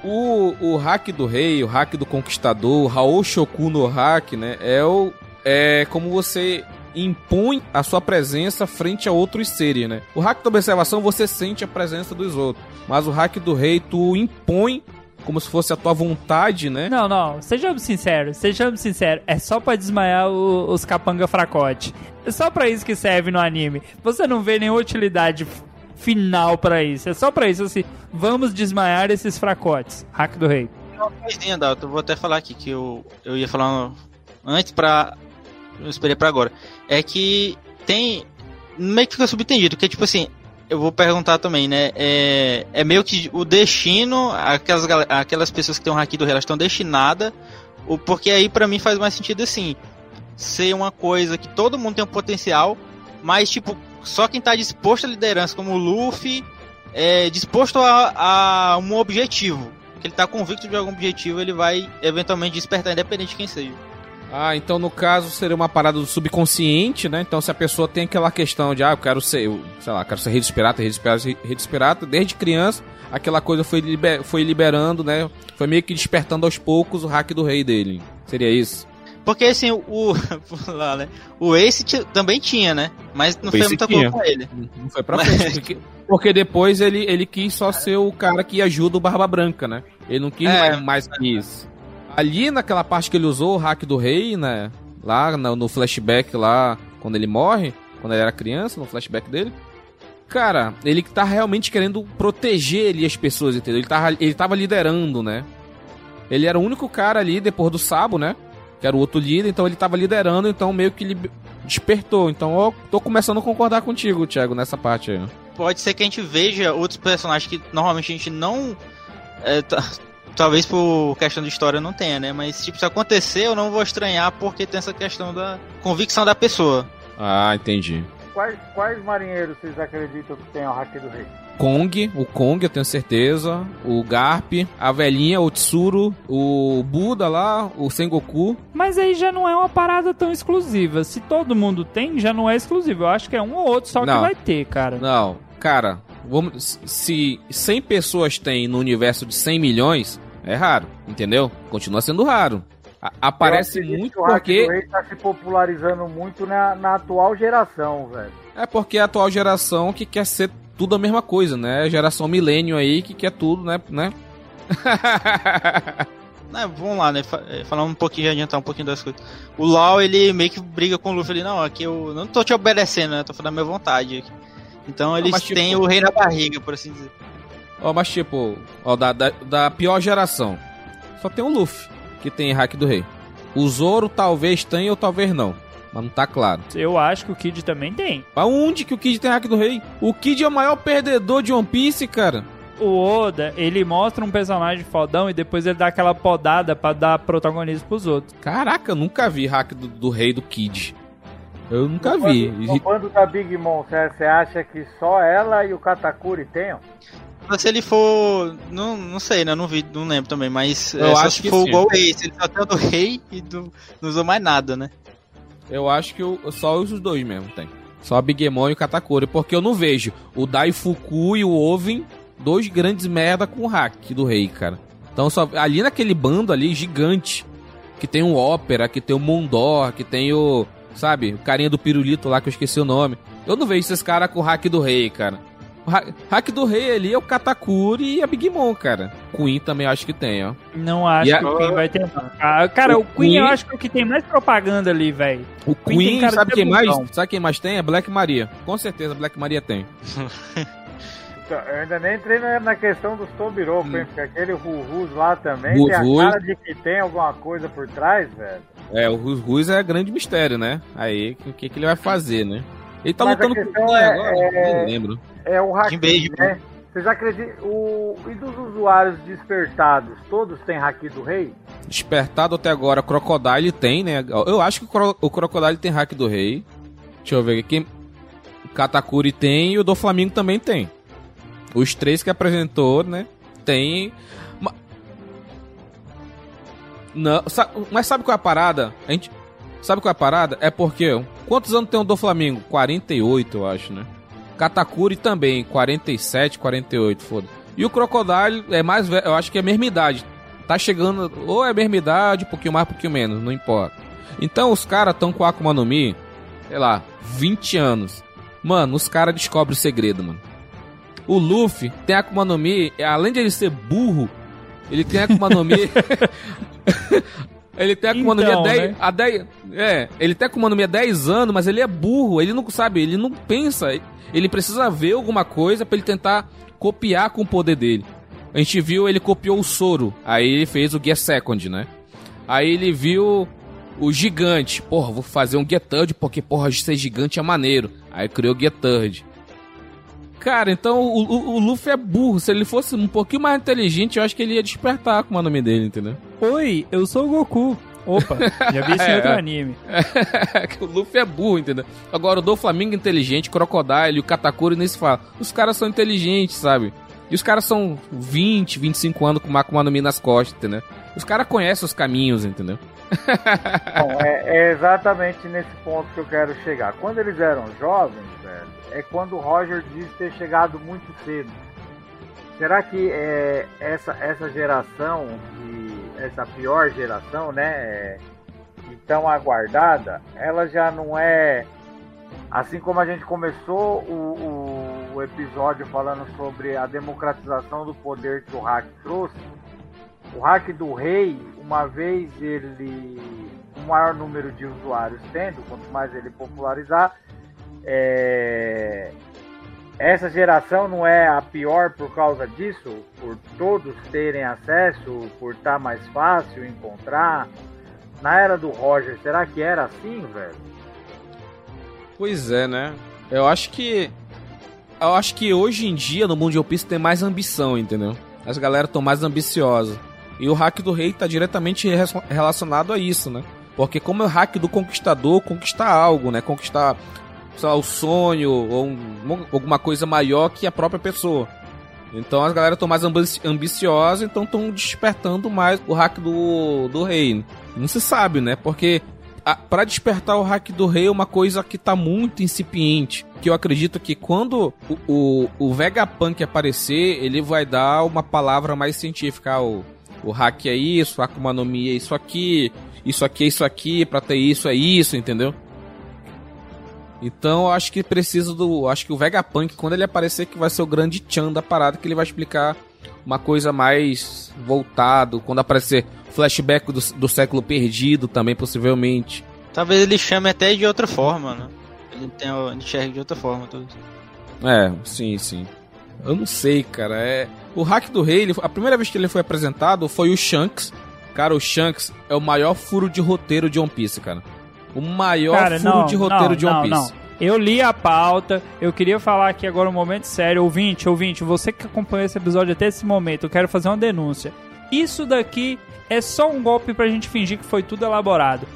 o, o hack do rei, o hack do conquistador, o Raul Shoku no hack, né? É, o, é como você impõe a sua presença frente a outros seres, né? O hack da observação você sente a presença dos outros, mas o hack do rei tu impõe como se fosse a tua vontade, né? Não, não, sejamos sinceros, sejamos sinceros. É só pra desmaiar o- os capanga fracote. É só pra isso que serve no anime. Você não vê nenhuma utilidade final pra isso. É só pra isso, assim, vamos desmaiar esses fracotes. Hack do rei. Uma coisinha, Dalton, eu vou até falar aqui que eu, eu ia falar antes pra. Eu esperei pra agora. É que tem. Meio que fica subentendido, que tipo assim. Eu vou perguntar também, né? É, é meio que o destino, aquelas, aquelas pessoas que têm um haki do rei, elas estão destinadas. Porque aí pra mim faz mais sentido assim. Ser uma coisa que todo mundo tem um potencial, mas tipo, só quem tá disposto à liderança, como o Luffy, é disposto a, a um objetivo que ele tá convicto de algum objetivo, ele vai eventualmente despertar, independente de quem seja. Ah, então no caso seria uma parada do subconsciente, né? Então se a pessoa tem aquela questão de, ah, eu quero ser, eu, sei lá, quero ser rei dos piratas, rei dos piratas, rei dos piratas, desde criança, aquela coisa foi, liber, foi liberando, né? Foi meio que despertando aos poucos o hack do rei dele. Seria isso? Porque assim, o. lá, né? O Ace também tinha, né? Mas não O foi Ace muita tinha. coisa pra ele. Não foi pra Mas- frente. Porque, porque depois ele, ele quis só ser o cara que ajuda o Barba Branca, né? Ele não quis É. mais, mais que isso. Ali naquela parte que ele usou o hack do rei, né? Lá no, flashback lá, quando ele morre, quando ele era criança, no flashback dele. Cara, ele tá realmente querendo proteger ali as pessoas, entendeu? Ele tava, ele tava liderando, né? Ele era o único cara ali, depois do Sabo, né? Que era o outro líder, então ele tava liderando, então meio que ele despertou. Então eu tô começando a concordar contigo, Thiago, nessa parte aí. Pode ser que a gente veja outros personagens que normalmente a gente não. é, ta- talvez por questão de história não tenha, né? Mas tipo, se acontecer, eu não vou estranhar porque tem essa questão da convicção da pessoa. Ah, entendi. Quais, quais marinheiros vocês acreditam que tem o hack do rei? Kong, o Kong, eu tenho certeza. O Garp, a velhinha, o Tsuru, o Buda lá, o Sengoku. Mas aí já não é uma parada tão exclusiva. Se todo mundo tem, já não é exclusivo. Eu acho que é um ou outro só que Não. vai ter, cara. Não, cara, vamos, se 100 pessoas tem no universo de 100 milhões, é raro, entendeu? Continua sendo raro. A- aparece muito o porque do rei tá se popularizando muito na, na atual geração, velho. é porque a atual geração que quer ser tudo a mesma coisa, né? A geração milênio aí que quer tudo, né, né? Né, vamos lá, né? é, Falar um pouquinho, já adiantar um pouquinho das coisas. O Lau, ele meio que briga com o Luffy ali, não, aqui eu não tô te obedecendo, né? Tô falando a minha vontade aqui. Então eles mas, tipo- têm o rei na barriga, por assim dizer. Ó, mas tipo, ó, da, da, da pior geração, só tem o Luffy que tem hack do rei. O Zoro talvez tenha ou talvez não, mas não tá claro. Eu acho que o Kid também tem. Aonde que o Kid tem hack do rei? O Kid é o maior perdedor de One Piece, cara. O Oda, ele mostra um personagem fodão e depois ele dá aquela podada pra dar protagonismo pros outros. Caraca, eu nunca vi hack do, do rei do Kid. Eu nunca vi. No bando da Big Mom, você acha que só ela e o Katakuri tenham? Se ele for. Não, não sei, né? Eu não vi, não lembro também, mas Eu é, acho se que for sim. igual o Ace, ele só tem o do rei e do, não usou mais nada, né? Eu acho que o- só os dois mesmo tem. Só a Big Mom e o Katakuri, porque eu não vejo o Daifuku e o Oven, dois grandes merda com hack do rei, cara. Então só ali naquele bando ali gigante, que tem o Ópera, que tem o Mondor, que tem o, sabe, o carinha do pirulito lá que eu esqueci o nome. Eu não vejo esses caras com hack do rei, cara. Hack do rei ali é o Katakuri e a Big Mom, cara. Queen também acho que tem, ó. Não acho E a- que o Queen vai ter. não. Ah, cara, O o, Queen, eu Queen- acho que é o que tem mais propaganda ali, velho. O Queen Queen, cara sabe quem mais? debutão. Sabe quem mais tem? É Black Maria. Com certeza Black Maria tem. Eu ainda nem entrei na, questão dos Tobiroco, hein? Porque aquele Rurus lá também Rus tem a cara de que tem alguma coisa por trás, velho. É, o Rus Rus é grande mistério, né? Aí, o que, que ele vai fazer, né? Ele tá Mas lutando com quem é- agora? é- lembro. É o hack, Jinbei, né? Vocês acreditam? O... E dos usuários despertados, todos têm hack do rei? Despertado até agora, Crocodile tem, né? Eu acho que o, Cro o Crocodile tem hack do rei. Deixa eu ver aqui. Katakuri tem e o do Flamengo também tem. Os três que apresentou, né? Tem. Ma- Não, sa- mas sabe qual é a parada? A gente, sabe qual é a parada? É porque. Quantos anos tem o do Flamengo? 48, eu acho, né? Katakuri também, 47, 48, foda. E o Crocodile é mais velho, eu acho que é a mesma idade. Tá chegando, ou é a mesma idade, um pouquinho mais, um pouquinho menos, não importa. Então os caras estão com a Akuma no Mi, sei lá, 20 anos. Mano, os caras descobrem o segredo, mano. O Luffy tem a Akuma no Mi, além de ele ser burro, ele tem a Akuma no Mi. ele tem a Mi Então, há 10, né? 10. É, ele tem a Akuma no Mi há 10 anos, mas ele é burro, ele não sabe, ele não pensa. Ele precisa ver alguma coisa pra ele tentar copiar com o poder dele. A gente viu, ele copiou o Soro, aí ele fez o Gear Second, né? Aí ele viu o gigante. Porra, vou fazer um Get Third porque, porra, ser gigante é maneiro. Aí criou o Get Third. Cara, então o, o, o Luffy é burro. Se ele fosse um pouquinho mais inteligente, eu acho que ele ia despertar com o nome dele, entendeu? Oi, eu sou o Goku. Opa, já vi isso em É, outro é. anime. que o Luffy é burro, entendeu? Agora o do Flamengo é inteligente, Crocodile e o Katakuri nem se fala. Os caras são inteligentes, sabe? E os caras são 20, 25 anos com o Akuma no Mi nas costas, entendeu? Os caras conhecem os caminhos, entendeu? Bom, é, é exatamente nesse ponto que eu quero chegar. Quando eles eram jovens, é quando o Roger diz ter chegado muito cedo. Será que é, essa, essa geração, que, essa pior geração, né, é, tão aguardada, ela já não é. Assim como a gente começou o, o, o episódio falando sobre a democratização do poder que o hack trouxe, o hack do rei, uma vez ele. o maior número de usuários tendo, quanto mais ele popularizar, é, essa geração não é a pior por causa disso, por todos terem acesso, por estar mais fácil encontrar. Na era do Roger, será que era assim, velho? Pois é, né? Eu acho que. Eu acho que hoje em dia no One Piece tem mais ambição, entendeu? As galera estão mais ambiciosas. E o hack do rei tá diretamente re- relacionado a isso, né? Porque como é o hack do conquistador, conquistar algo, né? Conquistar, sei lá, o sonho ou um- alguma coisa maior que a própria pessoa. Então as galera estão mais ambi- ambiciosas, então estão despertando mais o hack do, do rei. Não se sabe, né? Porque a- pra despertar o hack do rei é uma coisa que tá muito incipiente. Que eu acredito que quando o, o, o Vegapunk aparecer, ele vai dar uma palavra mais científica. Ah, o, o hack é isso, a Akuma no Mi é isso aqui, isso aqui é isso aqui, pra ter isso é isso, entendeu? Então eu acho que precisa do. Acho que o Vegapunk, quando ele aparecer, que vai ser o grande Chan da parada, que ele vai explicar uma coisa mais voltado. Quando aparecer flashback do, do século perdido também, possivelmente. Talvez ele chame até de outra forma, né? Ele, tem, enxerga de outra forma tudo. É, sim, sim. Eu não sei, cara. É. O hack do rei, ele- a primeira vez que ele foi apresentado foi o Shanks. Cara, o Shanks é o maior furo de roteiro de One Piece, cara. O maior Cara, furo não, de roteiro não, de One não, Piece. não. Eu li a pauta, eu queria falar aqui agora um momento sério. Ouvinte, ouvinte, você que acompanhou esse episódio até esse momento, eu quero fazer uma denúncia. Isso daqui é só um golpe pra gente fingir que foi tudo elaborado.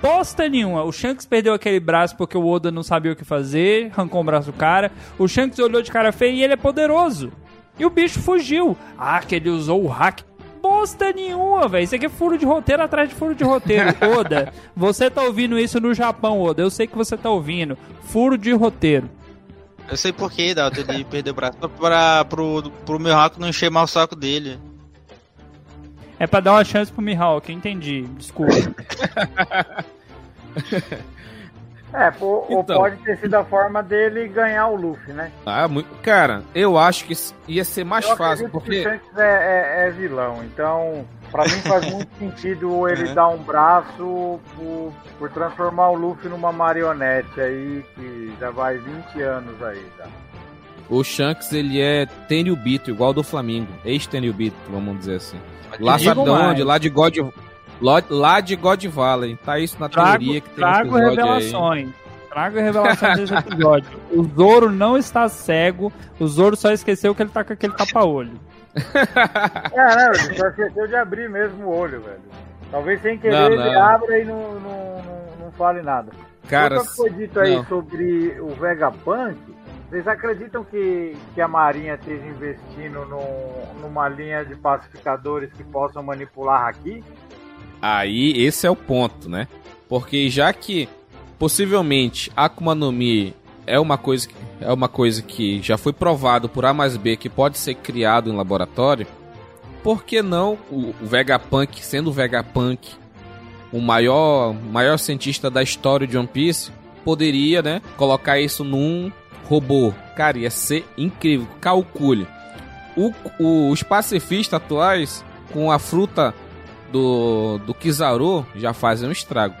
Bosta nenhuma. O Shanks perdeu aquele braço porque o Oda não sabia o que fazer, arrancou o braço do cara. O Shanks olhou de cara feia e ele é poderoso. E o bicho fugiu. Ah, que ele usou o hack. Bosta nenhuma, velho. Isso aqui é furo de roteiro atrás de furo de roteiro. Oda, você tá ouvindo isso no Japão, Oda. Eu sei que você tá ouvindo. Furo de roteiro. Eu sei por que, Dalton, ele perdeu o braço. Só pra, pro, pro meu hack não encher mais o saco dele. É pra dar uma chance pro Mihawk, entendi. Desculpa. É, pô, ou Então. pode ter sido a forma dele ganhar o Luffy, né? Ah, muito... Cara, eu acho que ia ser mais Eu fácil, porque. que o Shanks é, é- é vilão, então pra mim faz muito sentido ele Uhum. dar um braço por, por transformar o Luffy numa marionete aí que já vai 20 anos aí já. O Shanks, ele é Tenryubito, igual do Flamengo. Ex-Tenryubito, vamos dizer assim. Lá sabe de onde? Lá de God... Lá, lá de God Valley. Tá isso na Trago, teoria que tem um trago episódio aí. revelações. Trago revelações desse episódio. O Zoro não está cego. O Zoro só esqueceu que ele tá com aquele tapa-olho. É, né, ele só esqueceu de abrir mesmo o olho, velho. Talvez sem querer Não, ele não. abra e não, não, não, não fale nada. Cara, Outra que foi dito aí não. sobre o Vegapunk, vocês acreditam que, que a Marinha esteja investindo num- numa linha de pacificadores que possam manipular aqui? Aí esse é o ponto, né? Porque já que possivelmente Akuma no Mi é uma coisa que, é uma coisa que já foi provado por A mais B que pode ser criado em laboratório, por que não o, o Vegapunk, sendo o Vegapunk o maior maior cientista da história de One Piece, poderia, né, colocar isso num robô? Cara, ia ser incrível. Calcule. O, o- os pacifistas atuais com a fruta do, do Kizaru já fazem um estrago.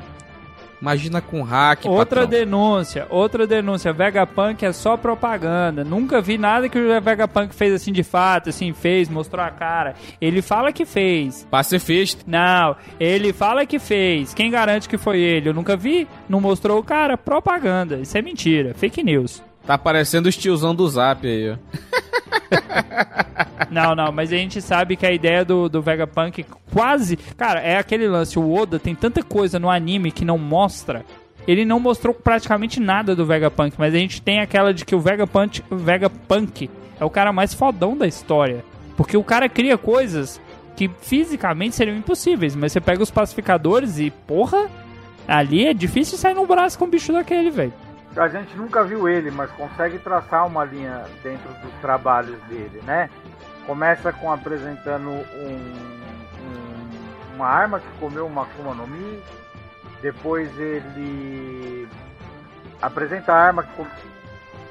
Imagina com hack, Outra patrão. denúncia, outra denúncia. Vegapunk é só propaganda. Nunca vi nada que o Vegapunk fez assim de fato, assim, fez, mostrou a cara. Ele fala que fez. Pacifista. Não, ele fala que fez. Quem garante que foi ele? Eu nunca vi. Não mostrou o cara. Propaganda. Isso é mentira. Fake news. Tá parecendo os tiozão do Zap aí, ó. Não, não, mas a gente sabe que a ideia do, do Vegapunk quase. Cara, é aquele lance. O Oda tem tanta coisa no anime que não mostra. Ele não mostrou praticamente nada do Vegapunk, mas a gente tem aquela de que o Vegapunk, o Vegapunk é o cara mais fodão da história. Porque o cara cria coisas que fisicamente seriam impossíveis, mas você pega os pacificadores e, porra, ali é difícil sair no braço com um bicho daquele, velho. A gente nunca viu ele, mas consegue traçar uma linha dentro dos trabalhos dele, né? Começa com apresentando um- um- uma arma que comeu uma Akuma no Mi. Depois ele apresenta a arma que com-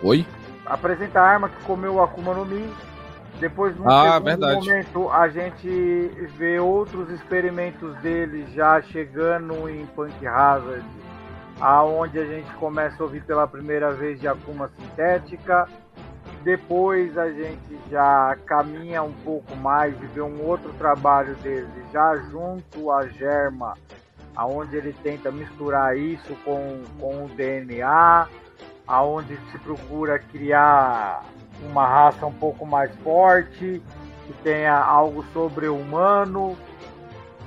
Oi? apresenta a arma que comeu o Akuma no Mi. Depois, num Ah, momento, a gente vê outros experimentos dele já chegando em Punk Hazard, aonde a gente começa a ouvir pela primeira vez de Akuma sintética. Depois a gente já caminha um pouco mais e vê um outro trabalho dele, já junto à Germa, aonde ele tenta misturar isso com, com o DNA, aonde se procura criar uma raça um pouco mais forte, que tenha algo sobre-humano.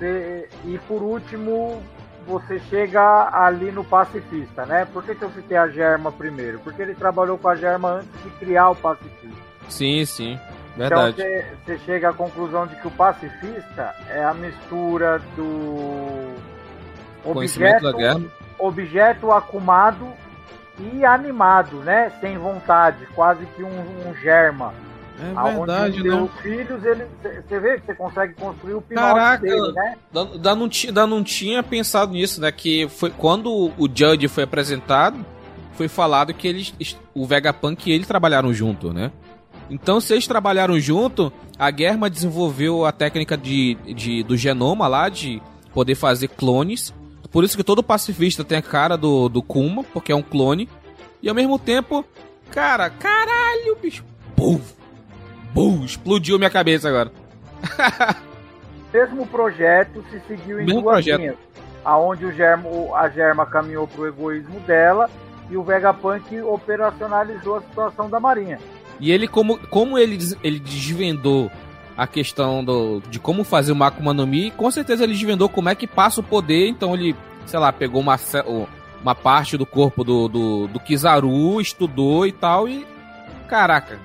E, e por último, você chega ali no pacifista, né? Por que, que eu citei a Germa primeiro? Porque ele trabalhou com a Germa antes de criar o pacifista. Sim, sim. Verdade. Então você- chega à conclusão de que o pacifista é a mistura do objeto, guerra. objeto acumado e animado, né? Sem vontade, quase que um, um germa. É Aonde verdade, deu né? os filhos, ele, você vê que você consegue construir o Pinóquio Caraca. dele, né? Da, da não, da não tinha pensado nisso, né? Que foi quando o Judge foi apresentado, foi falado que eles, o Vegapunk e ele trabalharam junto, né? Então, se eles trabalharam junto, a Germa desenvolveu a técnica de, de, do genoma lá, de poder fazer clones. Por isso que todo pacifista tem a cara do, do Kuma, porque é um clone. E ao mesmo tempo, cara, caralho, bicho. Bum! Bum! Explodiu minha cabeça agora. mesmo projeto se seguiu em Mesmo duas projeto. linhas. Aonde o germa, o- a Germa caminhou pro egoísmo dela e o Vegapunk operacionalizou a situação da Marinha. E ele, como, como ele, ele desvendou a questão do, de como fazer uma Akuma no Mi, com certeza ele desvendou como é que passa o poder, então ele, sei lá, pegou uma, o- uma parte do corpo do, do, do Kizaru, estudou e tal, e. Caraca.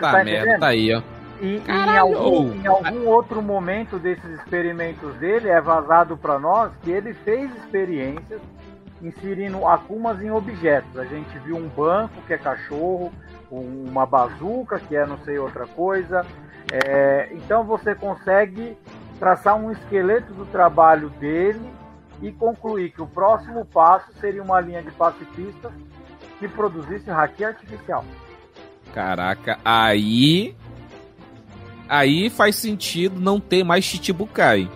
Tá, tá merda, tá aí, ó. E, em, algum, em algum outro momento desses experimentos dele é vazado para nós que ele fez experiências inserindo akumas em objetos. A gente viu um banco que é cachorro, um- uma bazuca que é não sei outra coisa. É, então você consegue traçar um esqueleto do trabalho dele e concluir que o próximo passo seria uma linha de pacifistas que produzisse haki artificial. Caraca, aí. Aí faz sentido não ter mais Chichibukai.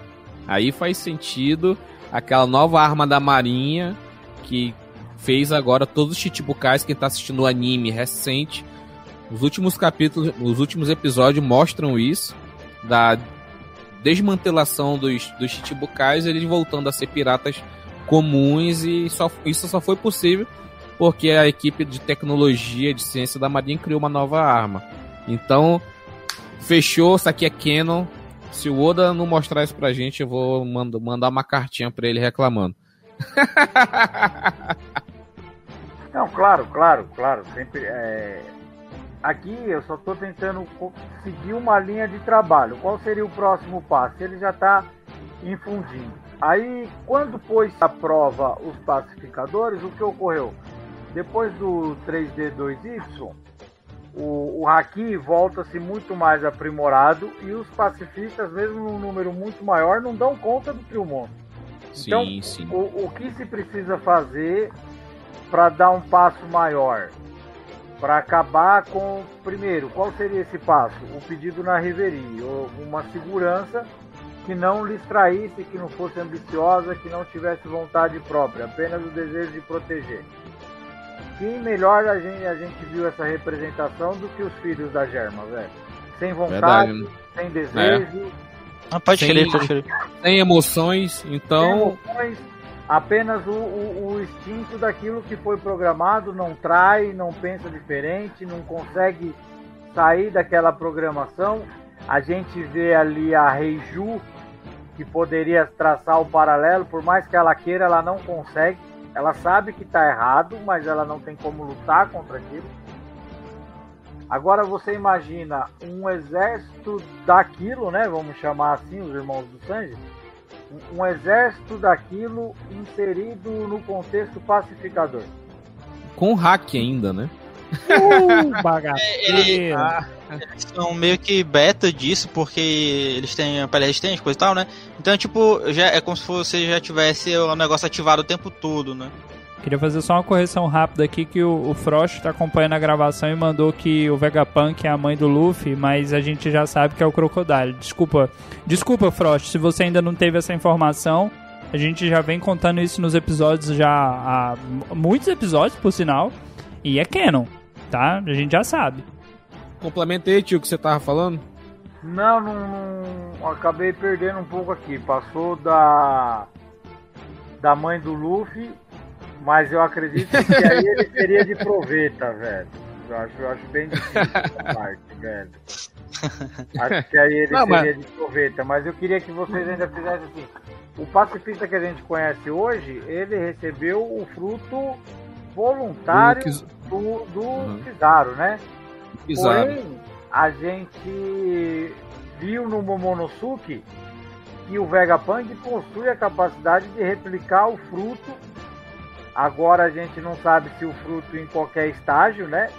Aí faz sentido aquela nova arma da Marinha que fez agora todos os Chichibukais. Quem tá assistindo o anime recente, os últimos capítulos, os últimos episódios mostram isso. Da desmantelação dos, dos Chichibukais, eles voltando a ser piratas comuns e só, isso só foi possível porque a equipe de tecnologia de ciência da Marinha criou uma nova arma. Então, fechou, isso aqui é canon. Se o Oda não mostrar isso pra gente, eu vou mando- mandar uma cartinha pra ele reclamando. claro, claro, claro. Sempre, é... Aqui eu só estou tentando seguir uma linha de trabalho. Qual seria o próximo passo? Ele já está infundindo. Aí, quando pôs a prova os pacificadores, o que ocorreu? Depois do 3D2Y, o, o Haki volta-se muito mais aprimorado e os pacifistas, mesmo num número muito maior, não dão conta do. Sim, Então, sim. O, o que se precisa fazer para dar um passo maior? Para acabar com. Primeiro, qual seria esse passo? O pedido na Riverie, ou uma segurança que não lhes traísse, que não fosse ambiciosa, que não tivesse vontade própria, apenas o desejo de proteger. Quem melhor a gente, a gente viu essa representação do que os filhos da Germa, velho? Sem vontade, Verdade. né? sem desejo, Ah, pode Sem- crer, pode crer. Sem emoções, sem então. emoções, apenas o, o, o instinto daquilo que foi programado, não trai, não pensa diferente, não consegue sair daquela programação. A gente vê ali a Reiju, que poderia traçar o paralelo, por mais que ela queira, ela não consegue. Ela sabe que está errado, mas ela não tem como lutar contra aquilo. Agora você imagina um exército daquilo, né? Vamos chamar assim, os irmãos do Sanji. Um- Um exército daquilo inserido no contexto pacificador. Com hack ainda, né? Uh, bagaceiro. Eles são meio que beta disso, porque eles têm a pele resistente, coisa e tal, né? Então, tipo, já é como se você já tivesse o negócio ativado o tempo todo, né? Queria fazer só uma correção rápida aqui que o, o Frost tá acompanhando a gravação e mandou que o Vegapunk é a mãe do Luffy, mas a gente já sabe que é o Crocodile. Desculpa, desculpa Frost, se você ainda não teve essa informação. A gente já vem contando isso nos episódios já há muitos episódios, por sinal, e é canon, tá? A gente já sabe. Complementei, tio, o que você tava falando. Não, não, não- acabei perdendo um pouco aqui. Passou da da mãe do Luffy, mas eu acredito que aí ele seria de proveta, velho. Eu acho, eu acho bem difícil essa parte, velho. Acho que aí ele Não, seria de proveta, mas eu queria que vocês ainda fizessem assim. O pacifista que a gente conhece hoje, ele recebeu o fruto voluntário Kiz- do, do Uhum. Kizaru, né? Kizaru. Porém, a gente viu no Momonosuke que o Vegapunk possui a capacidade de replicar o fruto. Agora a gente não sabe se o fruto em qualquer estágio, né?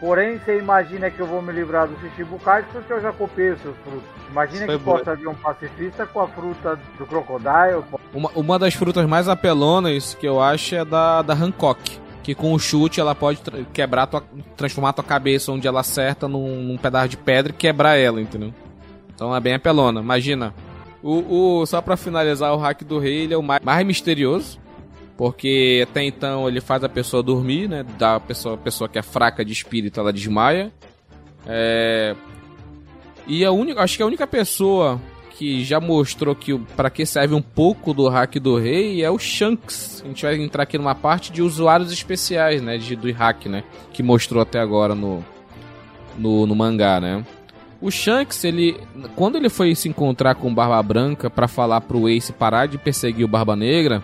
Porém, você imagina que eu vou me livrar do Shichibukai porque eu já copiei os seus frutos. Imagina Foi que boa. possa haver um pacifista com a fruta do Crocodile. Uma, uma das frutas mais apelonas que eu acho é da, da Hancock. Que com o chute ela pode tra- quebrar tua, transformar tua cabeça onde ela acerta num, num pedaço de pedra e quebrar ela, entendeu? Então é bem apelona. Imagina. O, o, só pra finalizar, o hack do rei ele é o mais, mais misterioso. Porque até então ele faz a pessoa dormir, né? Da pessoa, a pessoa que é fraca de espírito, ela desmaia. É... E a única, acho que a única pessoa que já mostrou que pra que serve um pouco do hack do rei é o Shanks. A gente vai entrar aqui numa parte de usuários especiais, né, de, do hack, né, que mostrou até agora no, no, no mangá, né. O Shanks, ele quando ele foi se encontrar com Barba Branca pra falar pro Ace parar de perseguir o Barba Negra,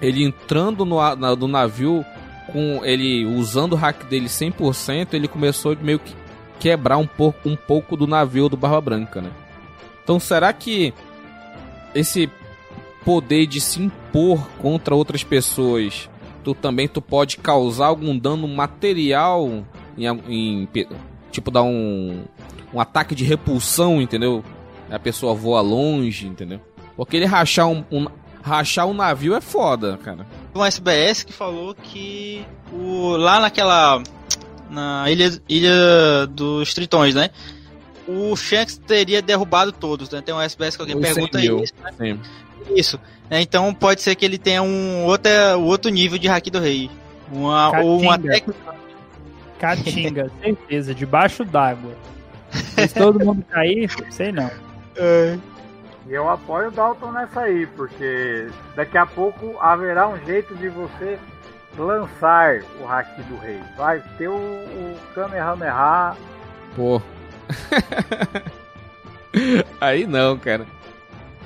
ele entrando no, na- navio com ele usando o hack dele 100%, ele começou meio que quebrar um pouco, um pouco do navio do Barba Branca, né? Então será que esse poder de se impor contra outras pessoas, tu também tu pode causar algum dano material em, em tipo dar um um ataque de repulsão, entendeu? A pessoa voa longe, entendeu? Porque ele rachar um, um rachar um navio é foda, cara. Um SBS que falou que o, lá naquela. Na ilha, ilha dos Tritões, né? O Shanks teria derrubado todos, né? Tem um SBS que alguém Os 100 pergunta mil. isso, né? Isso. né? Então pode ser que ele tenha um outro, outro nível de Haki do Rei. Uma, ou uma Caatinga. técnica. Caatinga, certeza, debaixo d'água. Se todo mundo cair, sei não. E eu apoio o Dalton nessa aí, porque daqui a pouco haverá um jeito de você lançar o Haki do Rei. Vai ter o, o Kamehameha. Pô. Aí não, cara.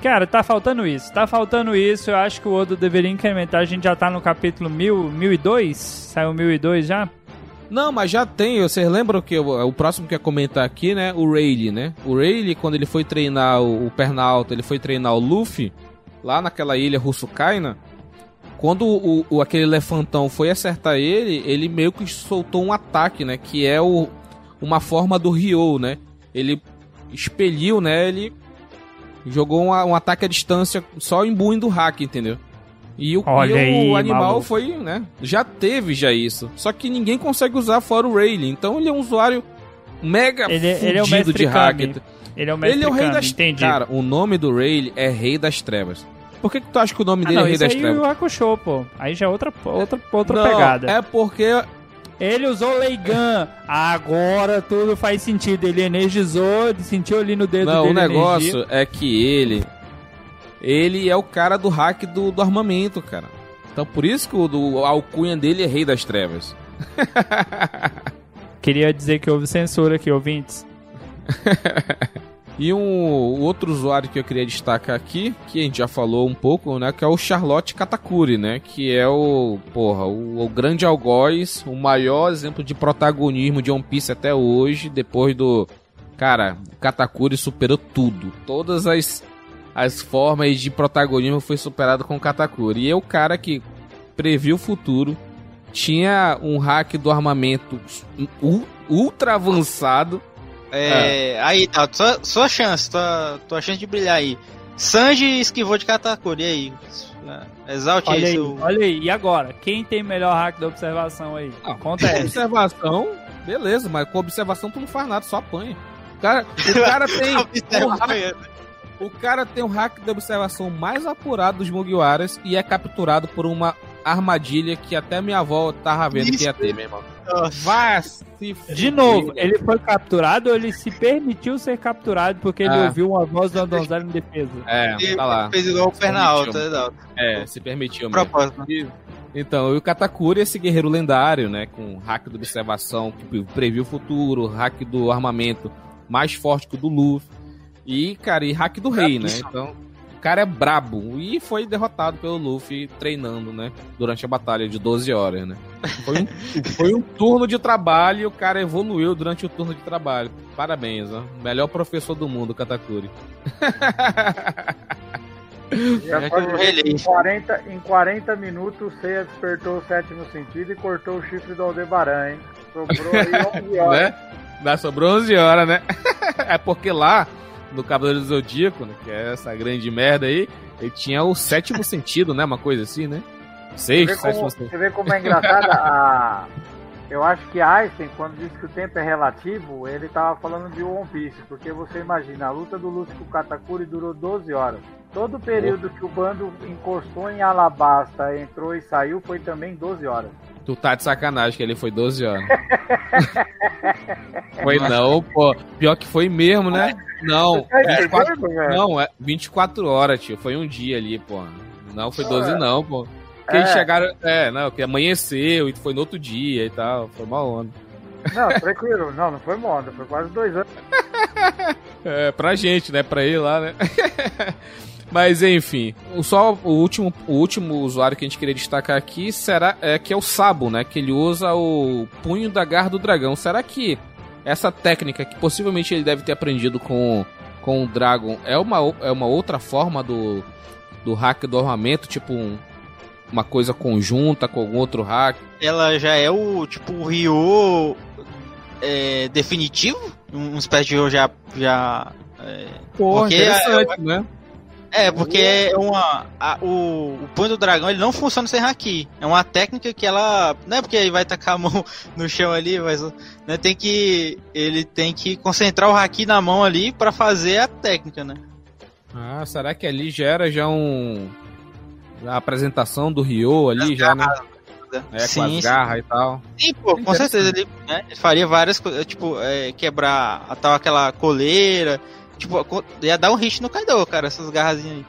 Cara, tá faltando isso. Tá faltando isso. Eu acho que o Odo deveria incrementar. A gente já tá no capítulo 1000, 1002? Saiu 1002 já? Não, mas já tem. Vocês lembram que o, o próximo que ia comentar aqui, né? O Rayleigh, né? O Rayleigh, quando ele foi treinar o, o Pernalto, ele foi treinar o Luffy, lá naquela ilha Russukaina. Quando o, o, aquele elefantão foi acertar ele, ele meio que soltou um ataque, né? Que é o, uma forma do Ryo, né? Ele expeliu, né? Ele jogou um, um ataque à distância só imbuindo o hack, entendeu? E o, e aí, o animal maluco. foi, né? Já teve já isso. Só que ninguém consegue usar fora o Rayleigh. Então ele é um usuário mega Ele, ele é o mestre de hack. Kami. Ele é o mestre Ele é o rei Kami, das entendi. Cara, o nome do Rayleigh é Rei das Trevas. Por que, que tu acha que o nome ah, dele não, é Rei das aí Trevas? o Hakusho, pô. Aí já é outra, outra, outra Não, pegada. É porque Ele usou Leigan. Agora tudo faz sentido. Ele energizou, sentiu ali no dedo Não, dele o negócio energia. é que ele. Ele é o cara do hack do, do armamento, cara. Então por isso que o do, a alcunha dele é Rei das Trevas. Queria dizer que houve censura aqui, ouvintes. E um outro usuário que eu queria destacar aqui, que a gente já falou um pouco, né, que é o Charlotte Katakuri, né, que é o, porra, o, o grande algoz, o maior exemplo de protagonismo de One Piece até hoje, depois do, cara, Katakuri superou tudo, todas as as formas de protagonismo foi superado com o Katakuri. E é o cara que previu o futuro, tinha um hack do armamento ultra avançado, É, Aí, tá, sua, sua chance, tua, tua chance de brilhar aí. Sanji esquivou de Katakuri, e aí? Exalte Olha aí seu... olha aí. E agora? Quem tem melhor hack da observação aí? Ah, Conta essa. Observação, beleza, mas com observação tu não faz nada, só apanha. O cara, o cara tem. o, hack, o cara tem o hack de observação mais apurado dos Mugiwaras e é capturado por uma armadilha que até minha avó tava vendo que ia ter, meu irmão. Vai se De novo, ele foi capturado ou ele se permitiu ser capturado porque ele Ah. ouviu uma voz do Donzello em defesa? É, tá lá. Fez igual o perna Permitiu. alta, exato. É, se permitiu mesmo. Propósito. Então, e o Katakuri é esse guerreiro lendário, né? Com hack de observação que previu o futuro, hack do armamento mais forte que o do Luffy. E, cara, e hack do rei, né? Então, cara é brabo. E foi derrotado pelo Luffy treinando, né? Durante a batalha de 12 horas, né? Foi um, foi um turno de trabalho e o cara evoluiu durante o turno de trabalho. Parabéns, ó. Melhor professor do mundo, Katakuri. É em relei. 40, em 40 minutos, o Seiya despertou o sétimo sentido e cortou o chifre do Aldebaran, hein? Sobrou aí 11 horas. né? Dá sobrou 11 horas, né? é porque lá, no Cavaleiro do Zodíaco, né, que é essa grande merda aí, ele tinha o sétimo sentido, né? Uma coisa assim, né? Você Sexto, vê, sétimo como, sentido. você vê como é engraçado a... Eu acho que Einstein, quando disse que o tempo é relativo, ele tava falando de One Piece, porque você imagina, a luta do Luffy com o Katakuri durou 12 horas. Todo o período que o bando encostou em Alabasta, entrou e saiu, foi também 12 horas. Tu tá de sacanagem que ele foi 12 horas. foi não, pô. Pior que foi mesmo, né? Não, É, 24, é doido, velho. não, é 24 horas, tio. Foi um dia ali, pô. Não foi 12 não, pô. Porque É. eles chegaram, é, não, que amanheceu e foi no outro dia e tal. Foi uma onda. Não, tranquilo. Não, não foi moda, foi quase dois anos. É, pra gente, né? Pra ir lá, né? Mas enfim, o só o último, o último usuário que a gente queria destacar aqui será é que é o Sabo, né? Que ele usa o punho da garra do dragão. Será que essa técnica que possivelmente ele deve ter aprendido com, com o Dragon é uma, é uma outra forma do, do hack do armamento, tipo um- uma coisa conjunta com algum outro hack? Ela já é o, tipo, o Ryo é, definitivo? Um, espécie de Ryo já... já é, Pô, Porque interessante, né? É, porque é uma. a- o, o punho do dragão ele não funciona sem haki. É uma técnica que ela. Não é porque ele vai tacar a mão no chão ali, mas né, tem que. Ele tem que concentrar o haki na mão ali pra fazer a técnica, né? Ah, será que ali gera já um. A apresentação do Ryo ali já, né? É, com sim, as sim. garras e tal. Sim, pô, com certeza ele, né, ele faria várias coisas, tipo, é, quebrar a tal aquela coleira. Tipo, ia dar um hit no Kaido, cara, essas garrazinhas aí.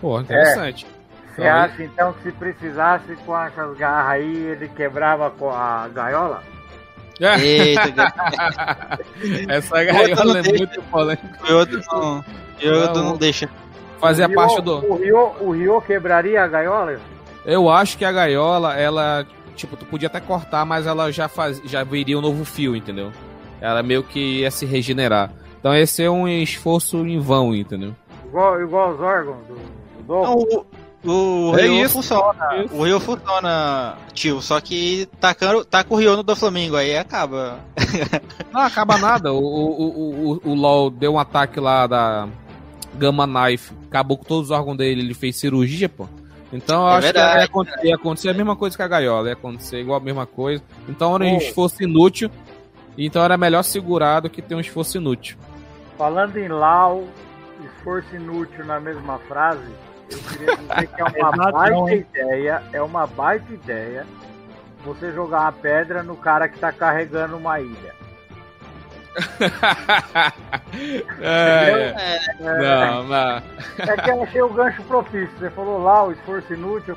Pô, interessante. Você Então, acha então que se precisasse com essas garras aí, ele quebrava com a gaiola? É. Eita, Essa gaiola é deixa. muito polêmica. o outro não. O outro Não. deixa. O Ryo- parte do. O Rio, o Rio quebraria a gaiola? Eu acho que a gaiola, ela. Tipo, tu podia até cortar, mas ela já, faz, já viria um novo fio, entendeu? Ela meio que ia se regenerar. Então esse é um esforço em vão, entendeu? Igual, igual os órgãos do, do o, o É Rio isso. funciona. Isso. O Rio funciona, tio. Só que tacando, taca o Rio no do Flamengo, aí acaba. Não acaba nada. O, o, o, o, LOL deu um ataque lá da Gamma Knife, acabou com todos os órgãos dele, ele fez cirurgia, pô. Então eu É acho verdade. que ia acontecer, ia acontecer a mesma coisa que a gaiola, ia acontecer igual a mesma coisa. Então era um Pô. esforço inútil. Então era melhor segurar do que ter um esforço inútil. Falando em Lau, esforço inútil na mesma frase, eu queria dizer que é uma baita ideia, é uma baita ideia você jogar uma pedra no cara que tá carregando uma ilha. é, É, não, não. É que eu achei o gancho propício. Você falou Lau, esforço inútil.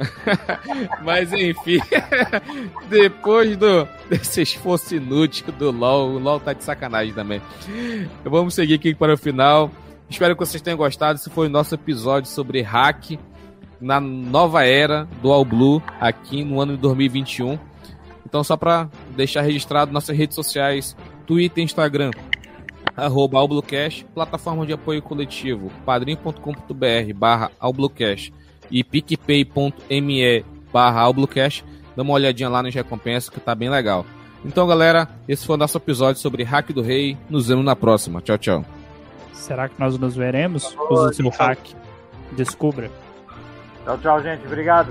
Mas enfim, depois do desse esforço inútil do LoL, o LoL tá de sacanagem também. Vamos seguir aqui para o final. Espero que vocês tenham gostado. Esse foi o nosso episódio sobre hack na nova era do All Blue aqui no ano de 2021. Então, só para deixar registrado nossas redes sociais, Twitter, Instagram, arroba plataforma de apoio coletivo, padrim.com.br barra e picpay.me barra AllBlueCast. Dá uma olhadinha lá nas recompensas que tá bem legal. Então, galera, esse foi o nosso episódio sobre Hack do Rei. Nos vemos na próxima. Tchau, tchau. Será que nós nos veremos? Use o seu hack. Descubra. Tchau, tchau, gente. Obrigado.